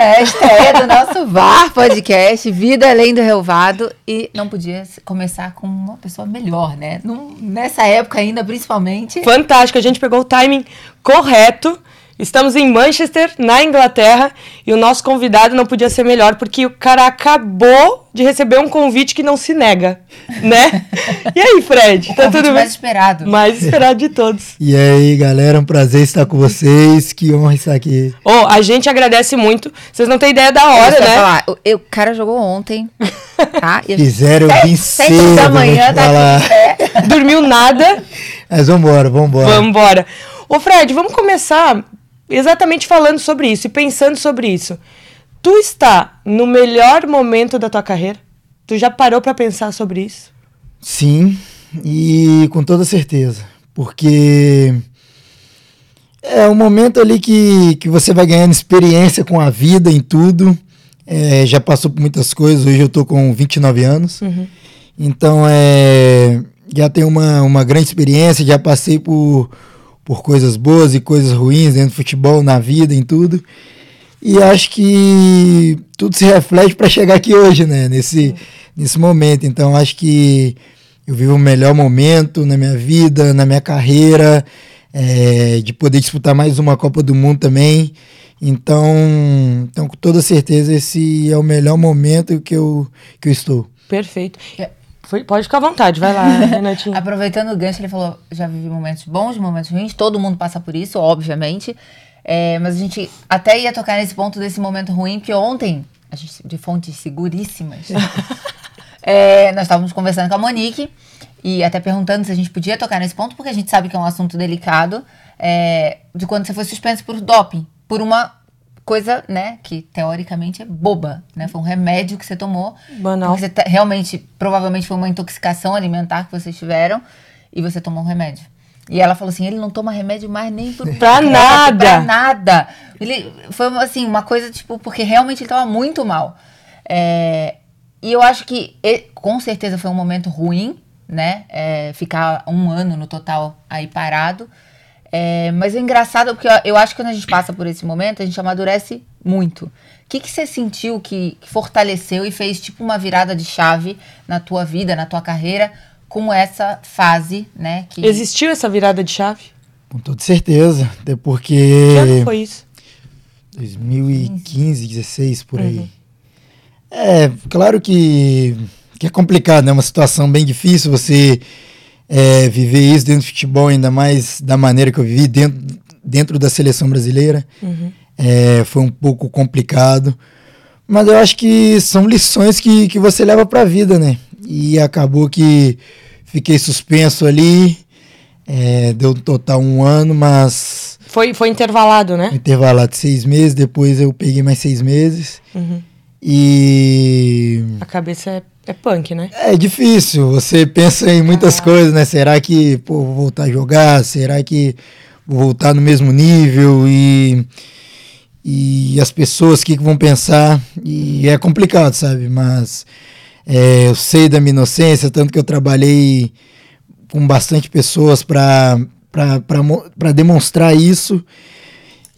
É, estreia do nosso VAR podcast, Vida Além do Relvado. E não podia começar com uma pessoa melhor, né? Num, nessa época ainda, principalmente. Fantástico, a gente pegou o timing correto Estamos em Manchester, na Inglaterra, e o nosso convidado não podia ser melhor, porque o cara acabou de receber um convite que não se nega, né? E aí, Fred? Tá tudo bem? mais esperado. Mais esperado de todos. E aí, galera, um prazer estar com vocês, que honra estar aqui. Oh, a gente agradece muito, vocês não têm ideia da hora, né? Falar, o, o cara jogou ontem, tá? Fizeram, eu vim cedo. da manhã, tá aqui Dormiu nada. Mas vambora, vambora. Vambora. Ô, Fred, vamos começar exatamente falando sobre isso e pensando sobre isso. Tu está no melhor momento da tua carreira? Tu já parou para pensar sobre isso? Sim, e com toda certeza. Porque é um momento ali que, que você vai ganhando experiência com a vida em tudo. É, já passou por muitas coisas, hoje eu tô com 29 anos. Uhum. Então, é, já tenho uma, uma grande experiência, já passei por por coisas boas e coisas ruins dentro do futebol, na vida, em tudo. E acho que tudo se reflete para chegar aqui hoje, né? Nesse, nesse momento. Então acho que eu vivo o melhor momento na minha vida, na minha carreira, é, de poder disputar mais uma Copa do Mundo também. Então, então, com toda certeza, esse é o melhor momento que eu, que eu estou. Perfeito. É, pode ficar à vontade, vai lá, Renatinho. Aproveitando o gancho, ele falou: já vivi momentos bons, momentos ruins, todo mundo passa por isso, obviamente. É, mas a gente até ia tocar nesse ponto desse momento ruim, porque ontem, a gente, de fontes seguríssimas, é, nós estávamos conversando com a Monique e até perguntando se a gente podia tocar nesse ponto, porque a gente sabe que é um assunto delicado, é, de quando você foi suspenso por doping, por uma coisa, né, que teoricamente é boba, né? Foi um remédio que você tomou. Banal. Você realmente, provavelmente foi uma intoxicação alimentar que vocês tiveram e você tomou um remédio. E ela falou assim, ele não toma remédio mais nem por pra nada. Pra nada. Ele foi assim, uma coisa tipo, porque realmente ele tava muito mal. É, e eu acho que ele, com certeza foi um momento ruim, né? É, ficar um ano no total aí parado. É, mas é engraçado porque eu, eu, acho que quando a gente passa por esse momento, a gente amadurece muito. O que, que você sentiu que, que, fortaleceu e fez tipo uma virada de chave na tua vida, na tua carreira, com essa fase, né? Que... Existiu essa virada de chave? Com toda certeza. Até porque. Que ano foi isso? 2015, 16, por aí. Uhum. É, claro que, que é complicado, né? Uma situação bem difícil você é, viver isso dentro do futebol, ainda mais da maneira que eu vivi dentro, dentro da seleção brasileira. Uhum. É, foi um pouco complicado. Mas eu acho que são lições que, que você leva para a vida, né? E acabou que fiquei suspenso ali. É, deu total um ano, mas. Foi, foi intervalado, né? Intervalado seis meses, depois eu peguei mais seis meses. Uhum. E. A cabeça é é punk, né? É difícil. Você pensa em muitas ah. coisas, né? Será que, pô, vou voltar a jogar? Será que vou voltar no mesmo nível? E, e as pessoas, o que, que vão pensar? E é complicado, sabe? Mas é, eu sei da minha inocência, tanto que eu trabalhei com bastante pessoas para demonstrar isso.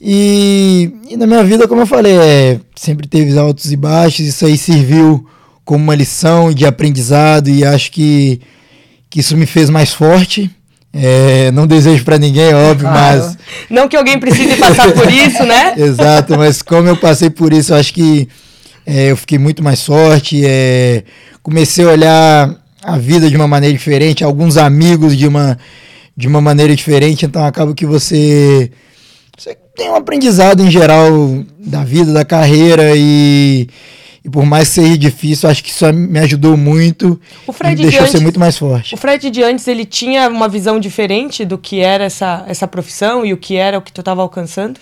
E, e, na minha vida, como eu falei, é, sempre teve altos e baixos, isso aí serviu como uma lição de aprendizado e acho que, que isso me fez mais forte. É, não desejo para ninguém, óbvio, claro. mas. Não que alguém precise passar por isso, né? Exato, mas como eu passei por isso, eu acho que é, eu fiquei muito mais forte. É, comecei a olhar a vida de uma maneira diferente, alguns amigos de uma, de uma maneira diferente, então acaba que você, você tem um aprendizado em geral da vida, da carreira e e por mais que seja difícil, acho que isso me ajudou muito. O Fred me deixou de antes, ser muito mais forte. O Fred de antes, ele tinha uma visão diferente do que era essa, essa profissão e o que era o que tu estava alcançando?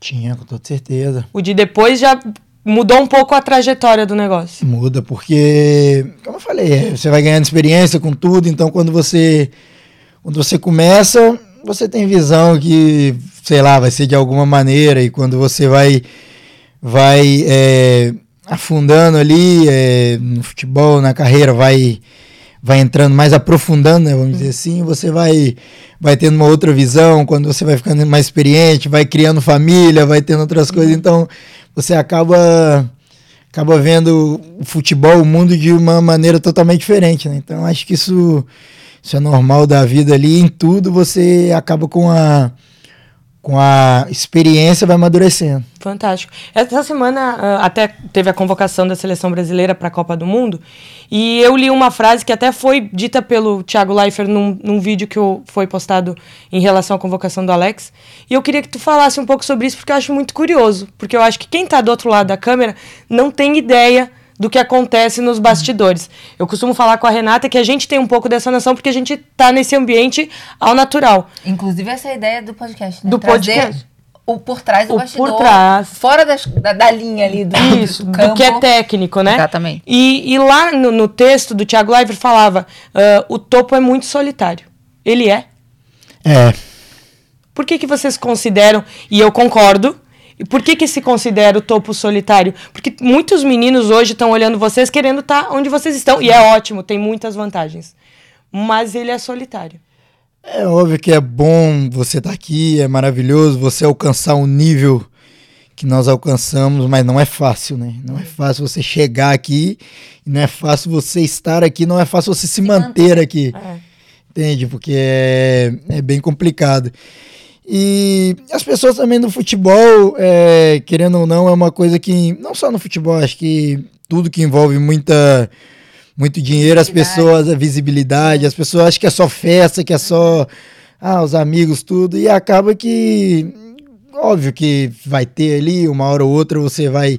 Tinha, com toda certeza. O de depois já mudou um pouco a trajetória do negócio. Muda, porque, como eu falei, é, você vai ganhando experiência com tudo, então quando você, quando você começa, você tem visão que, sei lá, vai ser de alguma maneira, e quando você vai, vai é, afundando ali é, no futebol, na carreira, vai vai entrando mais aprofundando, né, vamos dizer assim, você vai vai tendo uma outra visão, quando você vai ficando mais experiente, vai criando família, vai tendo outras coisas, então você acaba acaba vendo o futebol, o mundo de uma maneira totalmente diferente, né? Então acho que isso, isso é normal da vida ali, em tudo você acaba com a com a experiência vai amadurecendo. Fantástico. Essa semana uh, até teve a convocação da seleção brasileira para a Copa do Mundo e eu li uma frase que até foi dita pelo Thiago Leifert num, num vídeo que foi postado em relação à convocação do Alex. E eu queria que tu falasse um pouco sobre isso porque eu acho muito curioso, porque eu acho que quem está do outro lado da câmera não tem ideia do que acontece nos bastidores. Eu costumo falar com a Renata que a gente tem um pouco dessa noção porque a gente está nesse ambiente ao natural. Inclusive essa é a ideia do podcast, né? Do Trazer podcast. O por trás do O bastidor. por trás. Fora das- da, da linha ali do, Isso, do do, campo. que é técnico, né? Exatamente. E, e lá no, no texto do Thiago Leifert falava: ah, o topo é muito solitário. Ele é. É, Por que, que vocês consideram, e eu concordo, e por que, que se considera o topo solitário? Porque muitos meninos hoje estão olhando vocês querendo estar onde vocês estão, e é ótimo, tem muitas vantagens. Mas ele é solitário. É óbvio que é bom você estar aqui, é maravilhoso você alcançar um nível que nós alcançamos, mas não é fácil, né? Não é fácil você chegar aqui, não é fácil você estar aqui, não é fácil você se manter aqui. É. Entende? Porque é, é bem complicado. E as pessoas também no futebol, é, querendo ou não, é uma coisa que, não só no futebol, acho que tudo que envolve muita, muito dinheiro, as pessoas, a visibilidade, as pessoas acham que é só festa, que é só ah, os amigos, tudo, e acaba que, óbvio que vai ter ali, uma hora ou outra você vai,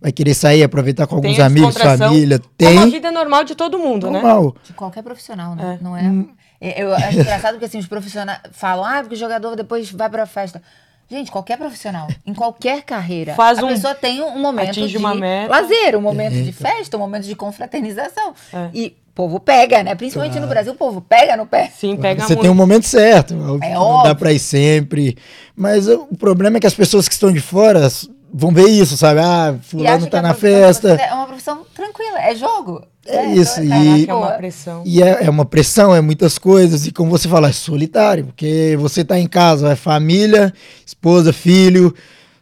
vai querer sair, aproveitar com alguns Tem amigos, família, É uma tem, vida normal de todo mundo, né? normal. De qualquer profissional, né? É. Não é? É, Eu acho engraçado porque assim, os profissionais falam, ah, porque o jogador depois vai pra festa. Gente, qualquer profissional, em qualquer carreira, Faz a um- pessoa tem um momento atinge de uma meta. lazer, um momento de festa, um momento de confraternização. É. E o povo pega, né? Principalmente no Brasil, o povo pega no pé. Sim, pega Você muito. tem um momento certo. É não óbvio. dá pra ir sempre. Mas o problema é que as pessoas que estão de fora vão ver isso, sabe? Ah, fulano tá a na festa. É uma profissão tranquila, é jogo. É né? isso, Então, e- é uma pressão. E é, é uma pressão, é muitas coisas. E como você fala, é solitário. Porque você tá em casa, é família, esposa, filho.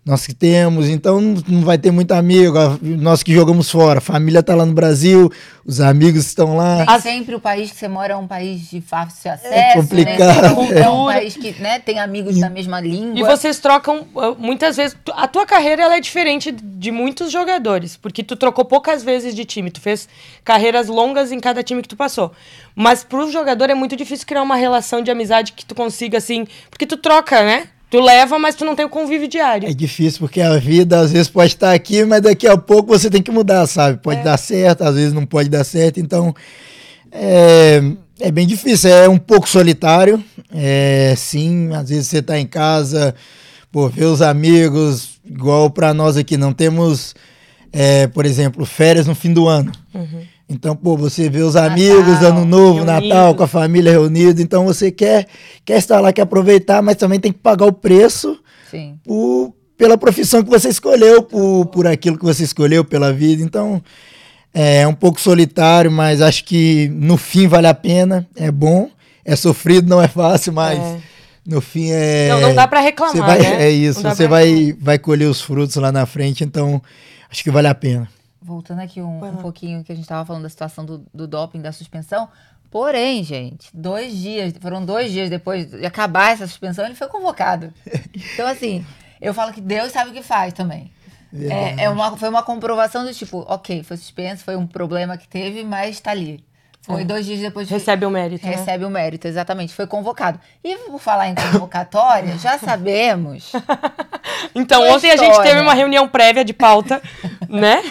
Nós que temos, então não vai ter muito amigo. Nós que jogamos fora, a família tá lá no Brasil, os amigos estão lá. Nem sempre o país que você mora é um país de fácil acesso. É complicado. Sempre É um Cultura. país que né, tem amigos da mesma língua. E vocês trocam, uh, muitas vezes, a tua carreira ela é diferente de muitos jogadores, porque tu trocou poucas vezes de time, tu fez carreiras longas em cada time que tu passou. Mas pro jogador é muito difícil criar uma relação de amizade que tu consiga, assim, porque tu troca, né? Tu leva, mas tu não tem o convívio diário. É difícil porque a vida às vezes pode estar aqui, mas daqui a pouco você tem que mudar, sabe? É. Pode dar certo, às vezes não pode dar certo, então é, é bem difícil, é um pouco solitário, é, sim, às vezes você tá em casa, pô, ver os amigos, igual para nós aqui, não temos, é, por exemplo, férias no fim do ano. Uhum. Então, pô, você vê os amigos, Natal, ano novo, Natal, reunidos. com a família reunida, então você quer, quer estar lá, quer aproveitar, mas também tem que pagar o preço Sim. por, pela profissão que você escolheu, por, por aquilo que você escolheu, pela vida. Então, é um pouco solitário, mas acho que no fim vale a pena, é bom. É sofrido, não é fácil, mas É. no fim é. Não, não dá pra reclamar, vai, né? É isso, você vai, vai colher os frutos lá na frente, então acho que vale a pena. Voltando aqui um, um pouquinho que a gente estava falando da situação do, do doping, da suspensão. Porém, gente, dois dias, foram dois dias depois de acabar essa suspensão, ele foi convocado. Então, assim, eu falo que Deus sabe o que faz também. É, é uma, foi uma comprovação do tipo, ok, foi suspenso, foi um problema que teve, mas tá ali. Foi É. dois dias depois de, Recebe o mérito, né? Recebe o mérito, exatamente. Foi convocado. E por falar em convocatória, já sabemos. Então, ontem a gente história. teve uma reunião prévia de pauta, né?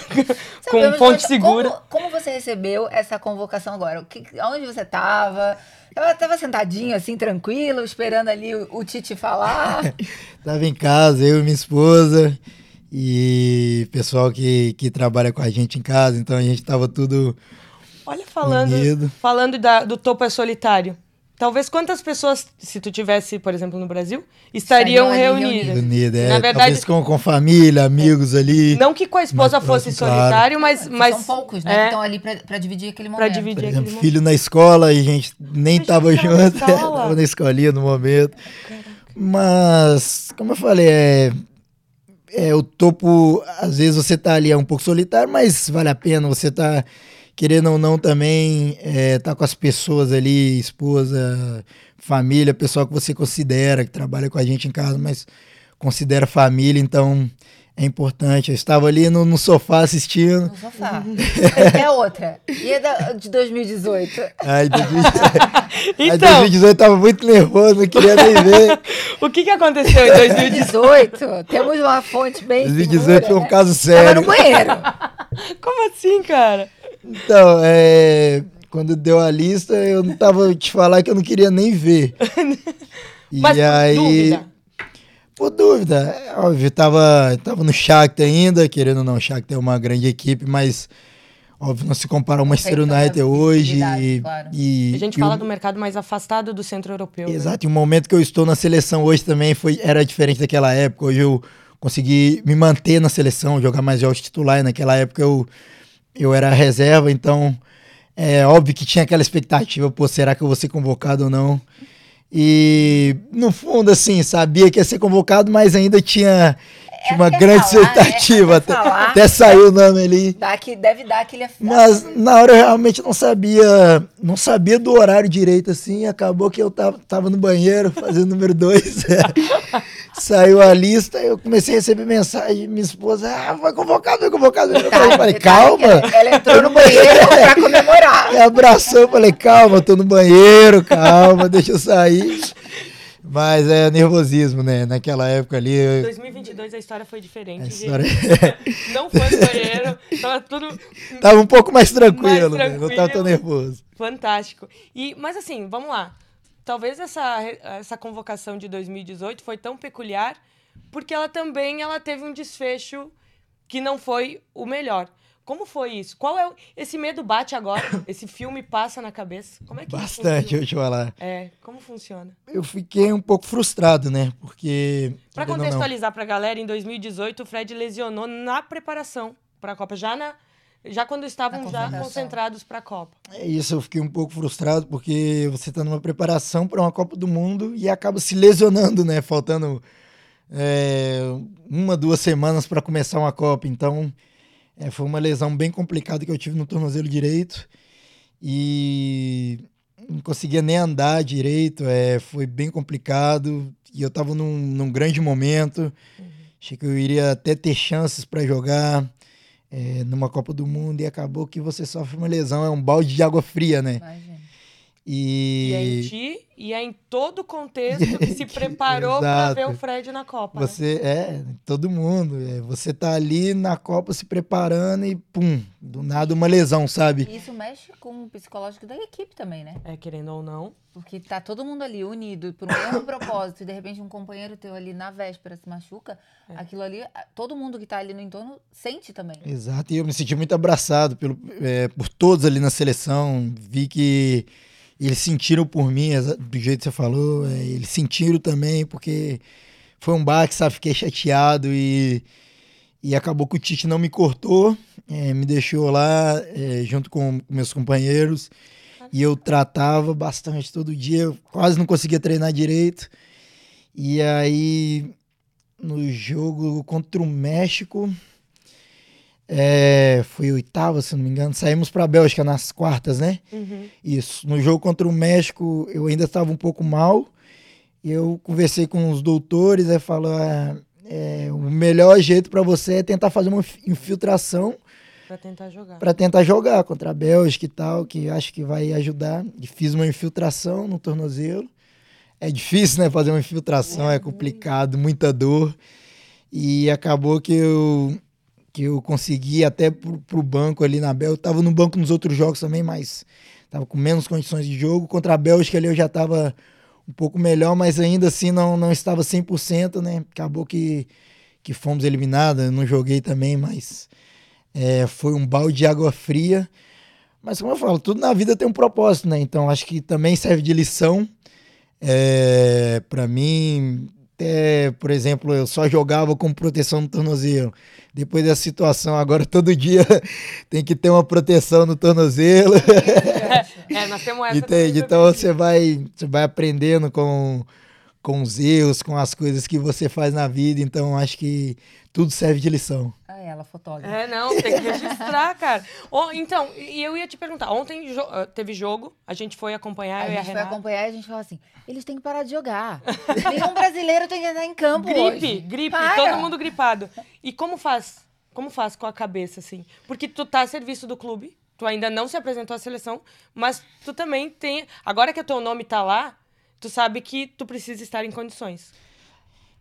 Com fonte mas segura. Como, como você recebeu essa convocação agora? O que, onde você estava? Tava, tava sentadinho, assim, tranquilo, esperando ali o, o Tite falar. Tava em casa, eu e minha esposa e pessoal que, que trabalha com a gente em casa, então a gente tava tudo Olha, falando, Unido. falando da- do topo é solitário. Talvez quantas pessoas, se tu tivesse, por exemplo, no Brasil, estariam reunidas. unido. É, Na verdade, talvez com, com família, amigos ali. não que com a esposa fosse próximo, claro. solitário, mas, mas São poucos, né? é, Que estão ali pra, pra dividir aquele pra momento. dividir Por aquele exemplo, momento. filho na escola e a gente nem Mas tava já tava na junto, escola. tava na escolinha no momento. Mas, como eu falei, é, é, o topo, às vezes você tá ali é um pouco solitário, mas vale a pena. Você tá querendo ou não também é, tá com as pessoas ali, esposa, família, pessoal que você considera, que trabalha com a gente em casa, mas considera família, então é importante. Eu estava ali no, no sofá assistindo. No sofá. é outra. E é da, de 2018? Ai, 2018. então, 2018 tava muito nervoso, não queria nem ver. o que, que aconteceu em 2018? Temos uma fonte bem 2018 segura, foi um né? caso sério. Tava no banheiro. Como assim, cara? Então, é, quando deu a lista, eu não tava te falar que eu não queria nem ver. E Mas, aí. Dúvida. Por dúvida, é óbvio, tava, tava no Shakhtar ainda, querendo ou não, o Shakhtar é uma grande equipe, mas óbvio, não se compara ao Manchester United hoje. E, claro. e, a gente fala o... do mercado mais afastado do centro europeu. Né? Exato, né? e o momento que eu estou na seleção hoje também foi, era diferente daquela época. Hoje eu consegui me manter na seleção, jogar mais jogos titulares. Naquela época eu, eu era reserva, então é óbvio que tinha aquela expectativa, pô, será que eu vou ser convocado ou não? E no fundo, assim, sabia que ia ser convocado, mas ainda tinha, tinha uma grande falar, né? expectativa. Né? Até, até saiu o nome ali. Dá que, deve dar aquele Mas na hora eu realmente não sabia, não sabia do horário direito, assim. Acabou que eu tava, tava no banheiro fazendo número dois. Saiu a lista, eu comecei a receber mensagem, minha esposa, ah, foi convocado, foi convocado. Eu falei, calma. Ela entrou no banheiro pra comemorar. Me abraçou, eu falei, calma, tô no banheiro, calma, deixa eu sair. Mas é nervosismo, né? Naquela época ali. Em 2022 a história foi diferente. A história... Não foi no banheiro, tava tudo. Tava um pouco mais tranquilo, mais tranquilo. Né? não tava tão nervoso. Fantástico. E, mas assim, vamos lá talvez essa, essa convocação de 2018 foi tão peculiar porque ela também ela teve um desfecho que não foi o melhor. Como foi isso? Qual é o... esse medo bate agora? Esse filme passa na cabeça? Como é que Bastante, eu te falar. É, como funciona? Eu fiquei um pouco frustrado, né? Porque Para contextualizar para a galera, em 2018 o Fred lesionou na preparação para a Copa, já na já quando estavam já concentrados para a Copa. É isso, eu fiquei um pouco frustrado porque você está numa preparação para uma Copa do Mundo e acaba se lesionando, né? Faltando é, uma, duas semanas para começar uma Copa. Então, é, foi uma lesão bem complicada que eu tive no tornozelo direito e não conseguia nem andar direito. É, foi bem complicado e eu estava num, num grande momento. Uhum. Achei que eu iria até ter chances para jogar é, numa Copa do Mundo e acabou que você sofre uma lesão, é um balde de água fria, né? Imagina. E... e é em ti e é em todo o contexto que se preparou para ver o Fred na Copa. Né? Você né? é todo mundo. É, você tá ali na Copa se preparando e pum, do nada uma lesão, sabe? Isso mexe com o psicológico da equipe também, né? É querendo ou não. Porque tá todo mundo ali unido por um mesmo propósito e de repente um companheiro teu ali na véspera se machuca, é. aquilo ali, todo mundo que tá ali no entorno sente também. Exato. E eu me senti muito abraçado pelo, é, por todos ali na seleção. Vi que eles sentiram por mim, do jeito que você falou, é, eles sentiram também, porque foi um baque, sabe? Fiquei chateado e, e acabou que o Tite não me cortou, é, me deixou lá é, junto com meus companheiros e eu tratava bastante todo dia, quase não conseguia treinar direito. E aí, no jogo contra o México, é, foi oitava, se não me engano. Saímos para a Bélgica nas quartas, né? Uhum. Isso. No jogo contra o México, eu ainda estava um pouco mal. Eu conversei com os doutores, e falou: ah, é, o melhor jeito para você é tentar fazer uma infiltração. Para tentar jogar. Para tentar jogar contra a Bélgica e tal, que acho que vai ajudar. E fiz uma infiltração no tornozelo. É difícil, né? Fazer uma infiltração, é, é complicado, muita dor. E acabou que eu que eu consegui até pro, pro banco ali na Bélgica. Eu tava no banco nos outros jogos também, mas tava com menos condições de jogo. Contra a Bélgica ali eu já tava um pouco melhor, mas ainda assim não, não estava 100%, né? Acabou que, que fomos eliminados. Eu não joguei também, mas é, foi um balde de água fria. Mas como eu falo, tudo na vida tem um propósito, né? Então acho que também serve de lição. É, para mim, até, por exemplo, eu só jogava com proteção no tornozelo. Depois dessa situação, agora todo dia tem que ter uma proteção no tornozelo. É, nós temos essa Entende? Então você vai, você vai aprendendo com, com os erros, com as coisas que você faz na vida. Então acho que tudo serve de lição. Ela, fotógrafa. É, não, tem que registrar, cara. Ó, então, e eu ia te perguntar, ontem jo- ah, teve jogo, a gente foi acompanhar, A eu e a gente foi Renata. acompanhar e a gente falou assim: eles têm que parar de jogar. Nenhum brasileiro tem que entrar em campo. Gripe, hoje. gripe, Para. todo mundo gripado. E como faz? Como faz com a cabeça, assim? Porque tu tá a serviço do clube, tu ainda não se apresentou à seleção, mas tu também tem. Agora que o teu nome tá lá, tu sabe que tu precisa estar em condições.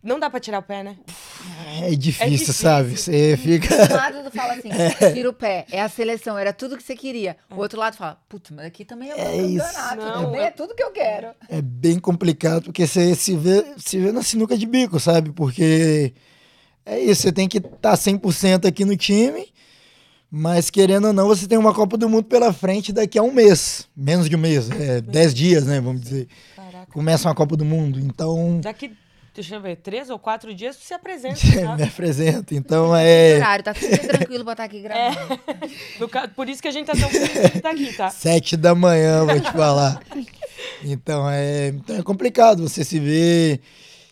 Não dá pra tirar o pé, né? É difícil, difícil. sabe? Você fica. Um lado tu fala assim, tira o pé, é a seleção, era tudo que você queria. O outro lado fala, putz, mas aqui também é o É isso. campeonato, Não, também é- é tudo que eu quero. É bem complicado, porque você se vê, se vê na sinuca de bico, sabe? Porque é isso, você tem que estar 100% aqui no time, mas querendo ou não, você tem uma Copa do Mundo pela frente daqui a um mês. Menos de um mês, é 10 dias, né? Vamos dizer. Caraca. Começa uma Copa do Mundo, então Daqui, deixa eu ver, três ou quatro dias tu se apresenta. me sabe? apresenta. Então é Horário, tá super tranquilo pra estar aqui gravando. No ca- Por isso que a gente tá tão feliz de estar aqui, tá? sete da manhã, vou te falar. Então é, então é complicado você se ver,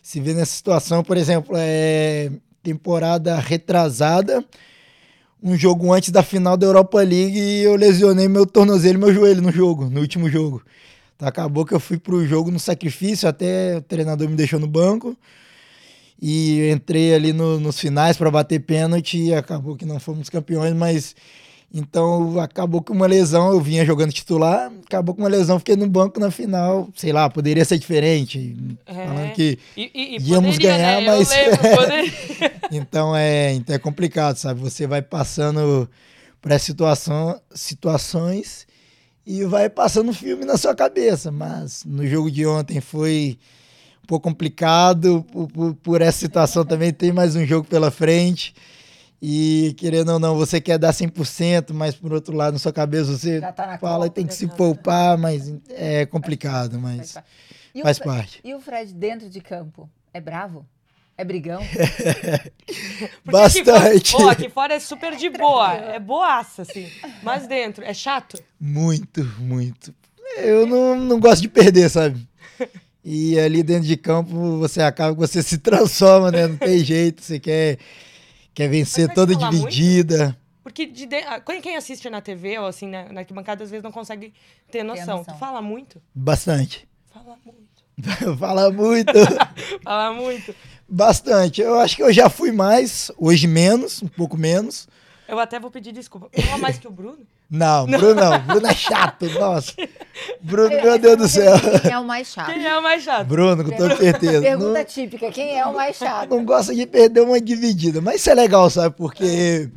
se ver nessa situação, por exemplo, é temporada retrasada, um jogo antes da final da Europa League e eu lesionei meu tornozelo e meu joelho no jogo, no último jogo. Então acabou que eu fui pro jogo no sacrifício, até o treinador me deixou no banco. E entrei ali no- nos finais para bater pênalti e acabou que não fomos campeões, mas então acabou com uma lesão, eu vinha jogando titular, acabou com uma lesão, fiquei no banco na final, sei lá, poderia ser diferente. Falando que E, e, e íamos poderia, ganhar, né? mas- lembro, então é, então é complicado, sabe? Você vai passando por essas situação, situações e vai passando filme na sua cabeça. Mas no jogo de ontem foi um pouco complicado. Por, por- por essa situação também tem mais um jogo pela frente. E querendo ou não, você quer dar 100%, mas por outro lado, na sua cabeça você tá fala que tem que já se poupar, mas é complicado, mas E o faz parte. E o Fred dentro de campo? É bravo? É brigão? Porque Bastante. Aqui, fora- pô, aqui fora é super de boa, é boaça, assim. Mas dentro, é chato? Muito, muito. Eu não, não gosto de perder, sabe? E ali dentro de campo você acaba que você se transforma, né? Não tem jeito, você quer, quer vencer toda falar muito? dividida. Porque de de- ah, quem quem assiste na TV ou assim, na, na arquibancada, às vezes não consegue ter noção. noção. Tu fala muito? Bastante. Fala muito. Fala muito. Fala muito. Bastante. Eu acho que eu já fui mais, hoje menos, um pouco menos. Eu até vou pedir desculpa. Fala mais que o Bruno? Não, Bruno não. Bruno é chato, nossa. Bruno, meu Deus do céu. Quem é o mais chato? Quem é o mais chato? Bruno, com toda certeza. Pergunta Não- típica, quem é o mais chato? não gosta de perder uma dividida. Mas isso é legal, sabe? Porque,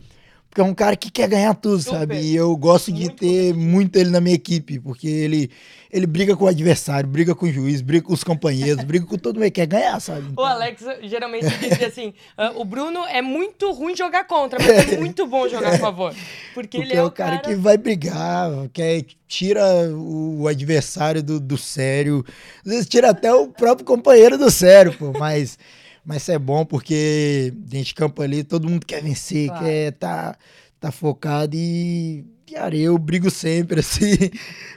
porque é um cara que quer ganhar tudo, Super. sabe? E eu gosto de Muito ter muito ele na minha equipe, porque ele, ele briga com o adversário, briga com o juiz, briga com os companheiros, briga com todo mundo, quer ganhar, sabe? O Então, Alex geralmente dizia assim: ah, o Bruno é muito ruim jogar contra, mas é muito bom jogar a favor. Porque, porque ele é o cara, que vai brigar, quer, tira o adversário do, do sério, às vezes tira até o próprio companheiro do sério, pô, mas. Mas isso é bom porque dentro de campo ali todo mundo quer vencer, Claro. quer tá, tá focado e, cara, eu brigo sempre, assim.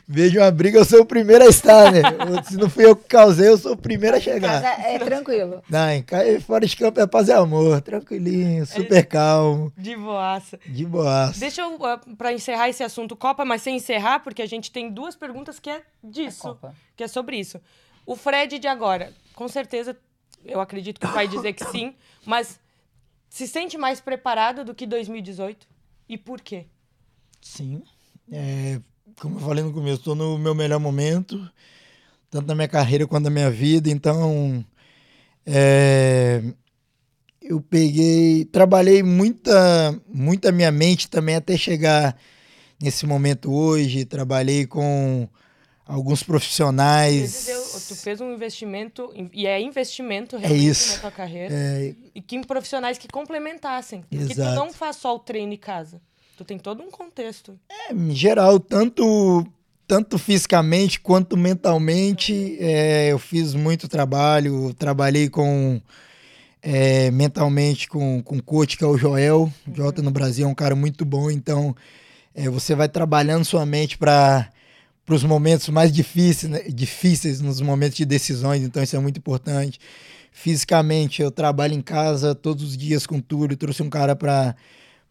Vejo uma briga, eu sou o primeiro a estar, né? Se não fui eu que causei, eu sou o primeiro a Mas chegar. é, é tranquilo. Não, em fora de campo é paz e amor, tranquilinho, super calmo, De boaça. de boas. Deixa eu, uh, pra encerrar esse assunto Copa, mas sem encerrar, porque a gente tem duas perguntas que é disso, Copa. que é sobre isso. O Fred de agora, com certeza, eu acredito que vai dizer que sim, mas se sente mais preparado do que 2018? E por quê? Sim. É, como eu falei no começo, estou no meu melhor momento, tanto na minha carreira quanto na minha vida. Então, é, eu peguei, trabalhei muita, muita minha mente também até chegar nesse momento hoje. Trabalhei com alguns profissionais. dizer, tu fez um investimento, e é investimento É realmente isso. na tua carreira, É, e que em profissionais que complementassem. Porque tu Exato. não faz só o treino em casa. Tu tem todo um contexto. em geral, tanto, tanto fisicamente quanto mentalmente, é, eu fiz muito trabalho. Trabalhei com é, mentalmente com, com o coach, que é o Joel. O Jota no Brasil é um cara muito bom, então é, você vai trabalhando sua mente para para os momentos mais difíceis, né, difíceis, nos momentos de decisões, então isso é muito importante. Fisicamente, eu trabalho em casa todos os dias com tudo, trouxe um cara para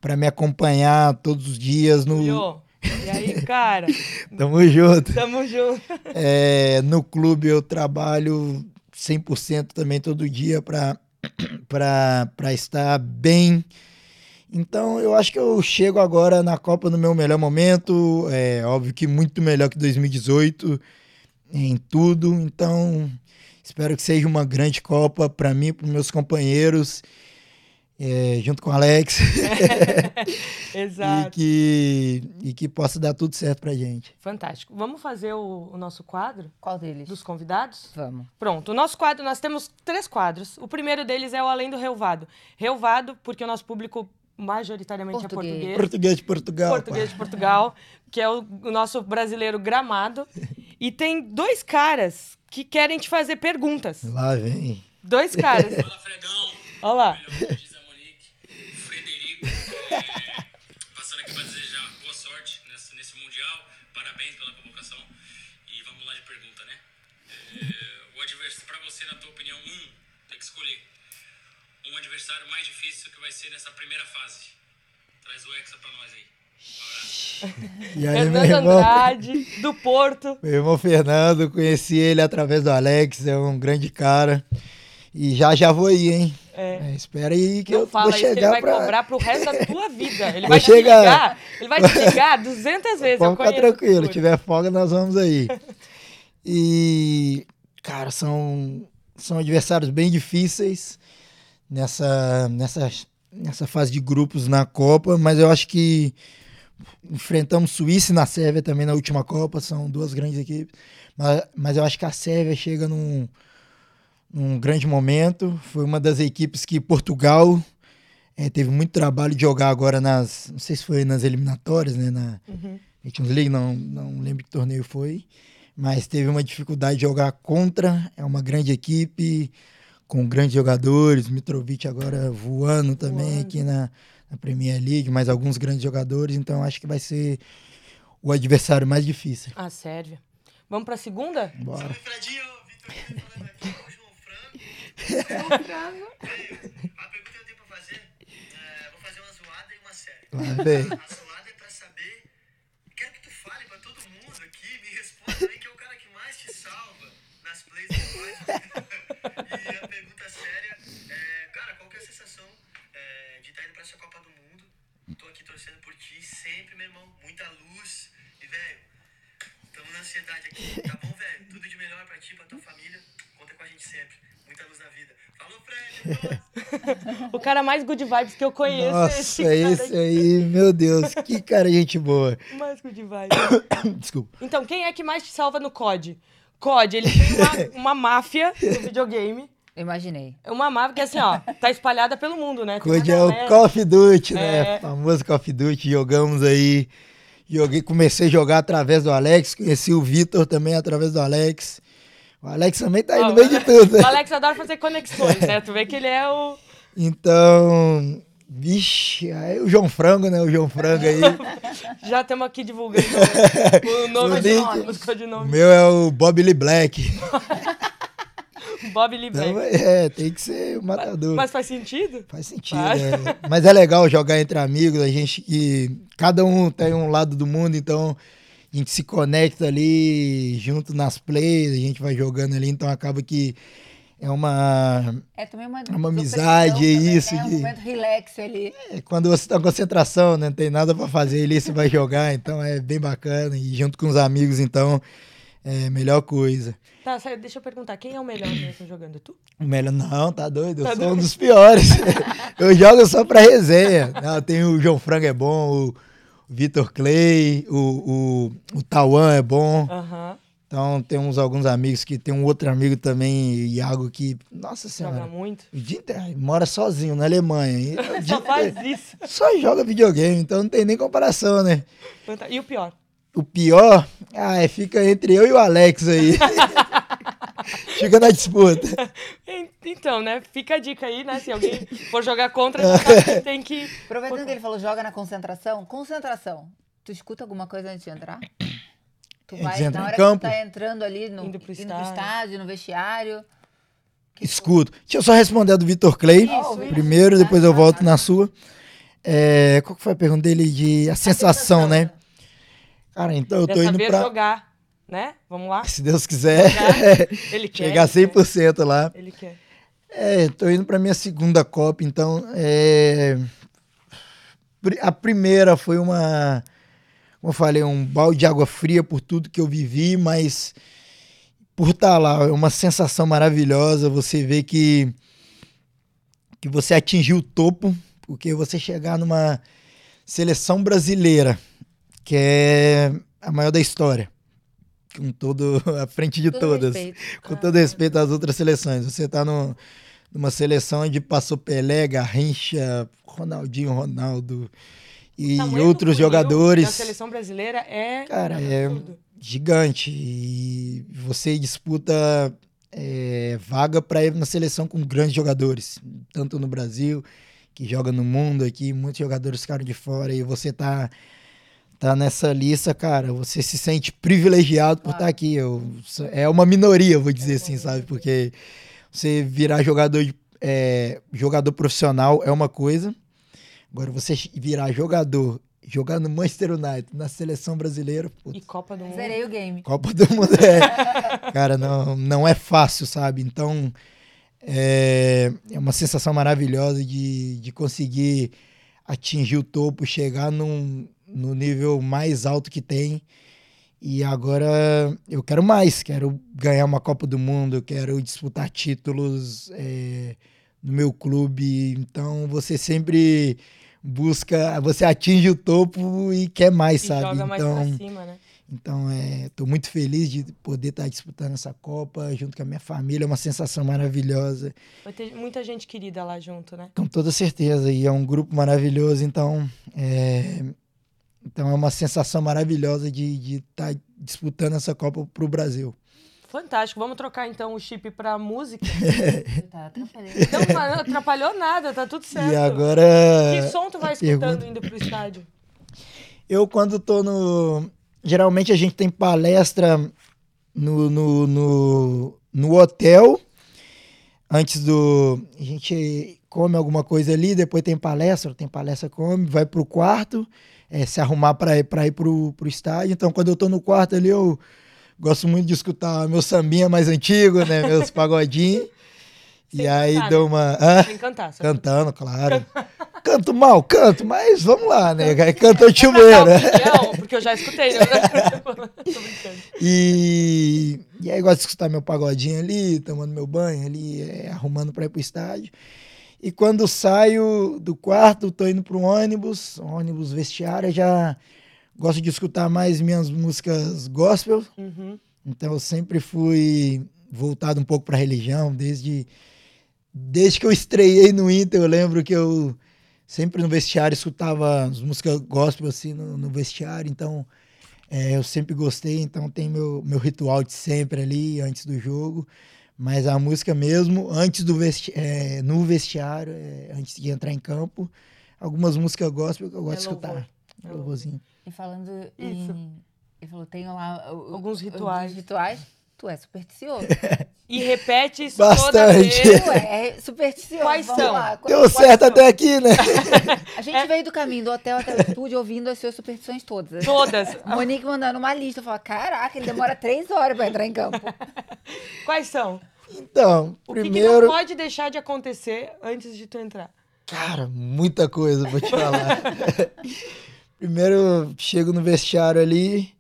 para me acompanhar todos os dias no Yo. E aí, cara? Tamo junto. Tamo junto. É, no clube eu trabalho 100% também todo dia para para estar bem. Então eu acho que eu chego agora na Copa no meu melhor momento. É óbvio que muito melhor que 2018 em tudo. Então espero que seja uma grande Copa para mim, para meus companheiros é, junto com o Alex. Exato. e, que, e que possa dar tudo certo pra gente. Fantástico. Vamos fazer o, o, nosso quadro? Qual deles? Dos convidados? Vamos. Pronto. O nosso quadro, nós temos três quadros. O primeiro deles é o Além do Relvado. Relvado, porque o nosso público majoritariamente português. é português. Português de Portugal. Português pá. de Portugal, que é o, o nosso brasileiro gramado. e tem dois caras que querem te fazer perguntas. Lá vem. Dois caras. Fala, Fredão. Olha lá. Adversário mais difícil que vai ser nessa primeira fase. Traz o Hexa para nós aí. Um. E aí, Fernando meu irmão? Andrade, do Porto. Meu irmão Fernando, conheci ele através do Alex, é um grande cara. E já já vou aí, hein? É. É, espera aí que Não eu fala vou isso que ele chegar vai pra... cobrar pro resto da tua vida. Ele Vou vai te chegar. ligar. Ele vai te ligar 200 vezes. Pode ficar tranquilo, tiver folga nós vamos aí. E, cara, são, são adversários bem difíceis nessa, nessa, nessa fase de grupos na Copa, mas eu acho que enfrentamos Suíça e na Sérvia também na última Copa, são duas grandes equipes, mas, mas eu acho que a Sérvia chega num, num grande momento, foi uma das equipes que Portugal eh, teve muito trabalho de jogar agora nas, não sei se foi nas eliminatórias, né, na Uhum. Nations League, não, não lembro que torneio foi, mas teve uma dificuldade de jogar contra, é uma grande equipe, com grandes jogadores, Mitrovic agora voando também Voando. aqui na, na Premier League, mais alguns grandes jogadores, então acho que vai ser o adversário mais difícil. A Sérvia. Vamos pra segunda? Bora. Salve, Fredinho. Vitor Guedes falando aqui. O João Franco. A pergunta que eu tenho pra fazer, é, vou fazer uma zoada e uma séria. Lá vem. Tamo na ansiedade aqui, tá bom, velho? Tudo de melhor pra ti, pra tua família. Conta com a gente sempre. Muita luz na vida. Falou, Fred! O cara mais good vibes que eu conheço é esse Nossa, esse aí, meu Deus, que cara gente boa. Mais good vibes. Desculpa. Então, quem é que mais te salva no COD? COD, ele tem uma, uma máfia no videogame. Imaginei. É uma máfia que, assim, ó, tá espalhada pelo mundo, né? Code é o Call of Duty, né? É. Famoso Call of Duty, jogamos aí. Joguei, comecei a jogar através do Alex, conheci o Vitor também através do Alex. O Alex também tá aí no meio de o tudo. O Alex adora fazer conexões, né? Tu vê que ele é o. Então, vixe, aí o João Frango, né? O João Frango aí. Já estamos aqui divulgando o nome O de nome, os o codinomes. meu é o Bob Lee Black. Bob Lee Então, é, tem que ser o matador. Mas faz sentido? Faz sentido, Faz. é. Mas é legal jogar entre amigos, a gente que. Cada um tem um lado do mundo, então a gente se conecta ali junto nas plays, a gente vai jogando ali, então acaba que é uma. É também uma, uma amizade, também, isso Né? Um de- momento relax ali. é quando você tá com concentração, né? Não tem nada pra fazer ali, você vai jogar, então é bem bacana. E junto com os amigos, então, é a melhor coisa. Tá, sério, deixa eu perguntar, quem é o melhor mesmo jogando? Tu? O melhor, não, tá doido, eu Tá sou um doido? dos piores. eu jogo só pra resenha. Não, tem o João Frango é bom, o Vitor Clay, o, o, o Tauan é bom. Aham. Então temos alguns amigos que tem um outro amigo também, Iago, que, nossa Joga senhora, muito. o dia inteiro, mora sozinho na Alemanha. Só faz isso. só joga videogame, então não tem nem comparação, né? E o pior? O pior, ah, fica entre eu e o Alex aí. fica na disputa. En- Então, né? Fica a dica aí, né? Se alguém for jogar contra, tem que. Aproveitando que ele falou joga na concentração. Concentração. Tu escuta alguma coisa antes de entrar? Tu Eles vai, entram na hora campo. que tu tá entrando ali, no, Indo pro indo estádio. estádio, no vestiário. Escudo. Deixa eu só responder a do Vitor Clay. Isso, primeiro, isso. depois eu volto na sua. É, qual que foi a pergunta dele de a sensação, né? Cara, então eu tô Dessa indo pra. jogar, né? Vamos lá? Se Deus quiser, Ele quer. chegar ele quer. 100% lá. Ele quer. É, tô indo pra minha segunda Copa, então. É... A primeira foi uma. Como eu falei, um balde de água fria por tudo que eu vivi, mas por estar lá, é uma sensação maravilhosa. Você vê que, que você atingiu o topo, porque você chegar numa seleção brasileira, que é a maior da história, com todo à frente de Todo todas respeito. com todo respeito às outras seleções. Você tá no, numa seleção onde passou Pelé, Garrincha, Ronaldinho, Ronaldo e outros jogadores. Da seleção brasileira é. Cara, é absurdo. gigante. E você disputa é, vaga para ir na seleção com grandes jogadores, tanto no Brasil, que joga no mundo aqui, muitos jogadores ficaram de fora e você tá tá nessa lista, cara, você se sente privilegiado por estar aqui. Eu, é uma minoria, vou dizer assim, sabe? Porque você virar jogador de- é, jogador profissional é uma coisa. Agora você virar jogador, jogar no Manchester United, na seleção brasileira, putz, E Copa do Mundo. Zerei o game. Copa do Mundo é. Cara, não, não é fácil, sabe? Então, é, é uma sensação maravilhosa de, de conseguir atingir o topo, chegar num, no nível mais alto que tem. E agora eu quero mais, quero ganhar uma Copa do Mundo, eu quero disputar títulos é, no meu clube. Então você sempre busca, você atinge o topo e quer mais, E sabe? joga mais então, pra cima, né? então, estou muito feliz de poder estar disputando essa Copa junto com a minha família. É uma sensação maravilhosa, Vai ter muita gente querida lá junto, né? com toda certeza. E é um grupo maravilhoso, então é, então é uma sensação maravilhosa de estar disputando essa Copa para o Brasil. Fantástico. Vamos trocar então o chip pra música. Tá atrapalhando. Não, não atrapalhou nada, tá tudo certo. E agora. Que som tu vai a escutando pergunta- indo pro estádio? Eu, quando tô no. Geralmente a gente tem palestra no, no, no, no hotel. Antes do. A gente come alguma coisa ali, depois tem palestra, tem palestra, come, vai pro quarto, eh, se arrumar para ir, pra ir pro, pro estádio. Então, quando eu tô no quarto ali, eu gosto muito de escutar meu sambinha mais antigo, né? Meus pagodinhos. E aí cantar, dou uma. Hã? Sem cantar. só Cantando, claro. Canto mal, canto, mas vamos lá, né? Canta pra cantar chuveiro. o Fiel, porque eu já escutei, né? E, e aí gosto de escutar meu pagodinho ali, tomando meu banho ali, é, arrumando para ir pro estádio. E quando saio do quarto, tô indo pro ônibus, ônibus vestiário, já gosto de escutar mais minhas músicas gospel. Uhum. Então eu sempre fui voltado um pouco para religião, desde desde que eu estreiei no Inter, eu lembro que eu sempre no vestiário escutava as músicas gospel assim no, no vestiário, então é, eu sempre gostei, então tem meu, meu ritual de sempre ali antes do jogo, mas a música mesmo antes do vesti é, no vestiário, é, antes de entrar em campo, algumas músicas gospel que eu gosto de É louvor. escutar. É Louvorzinho. E falando Isso. em. Ele falou, tenho lá o- Alguns rituais. Alguns rituais. Tu é supersticioso. E repete isso toda Bastante. vez. tu é supersticioso. Quais Vamos são? lá. Deu certo até aqui, né? A gente veio do caminho do hotel até o estúdio ouvindo as suas superstições todas. Todas. Monique mandando uma lista. Eu falo, caraca, ele demora três horas pra entrar em campo. Quais são? Então, O que, que primeiro. não pode deixar de acontecer antes de tu entrar? Cara, muita coisa, vou te falar. Primeiro, eu chego no vestiário ali,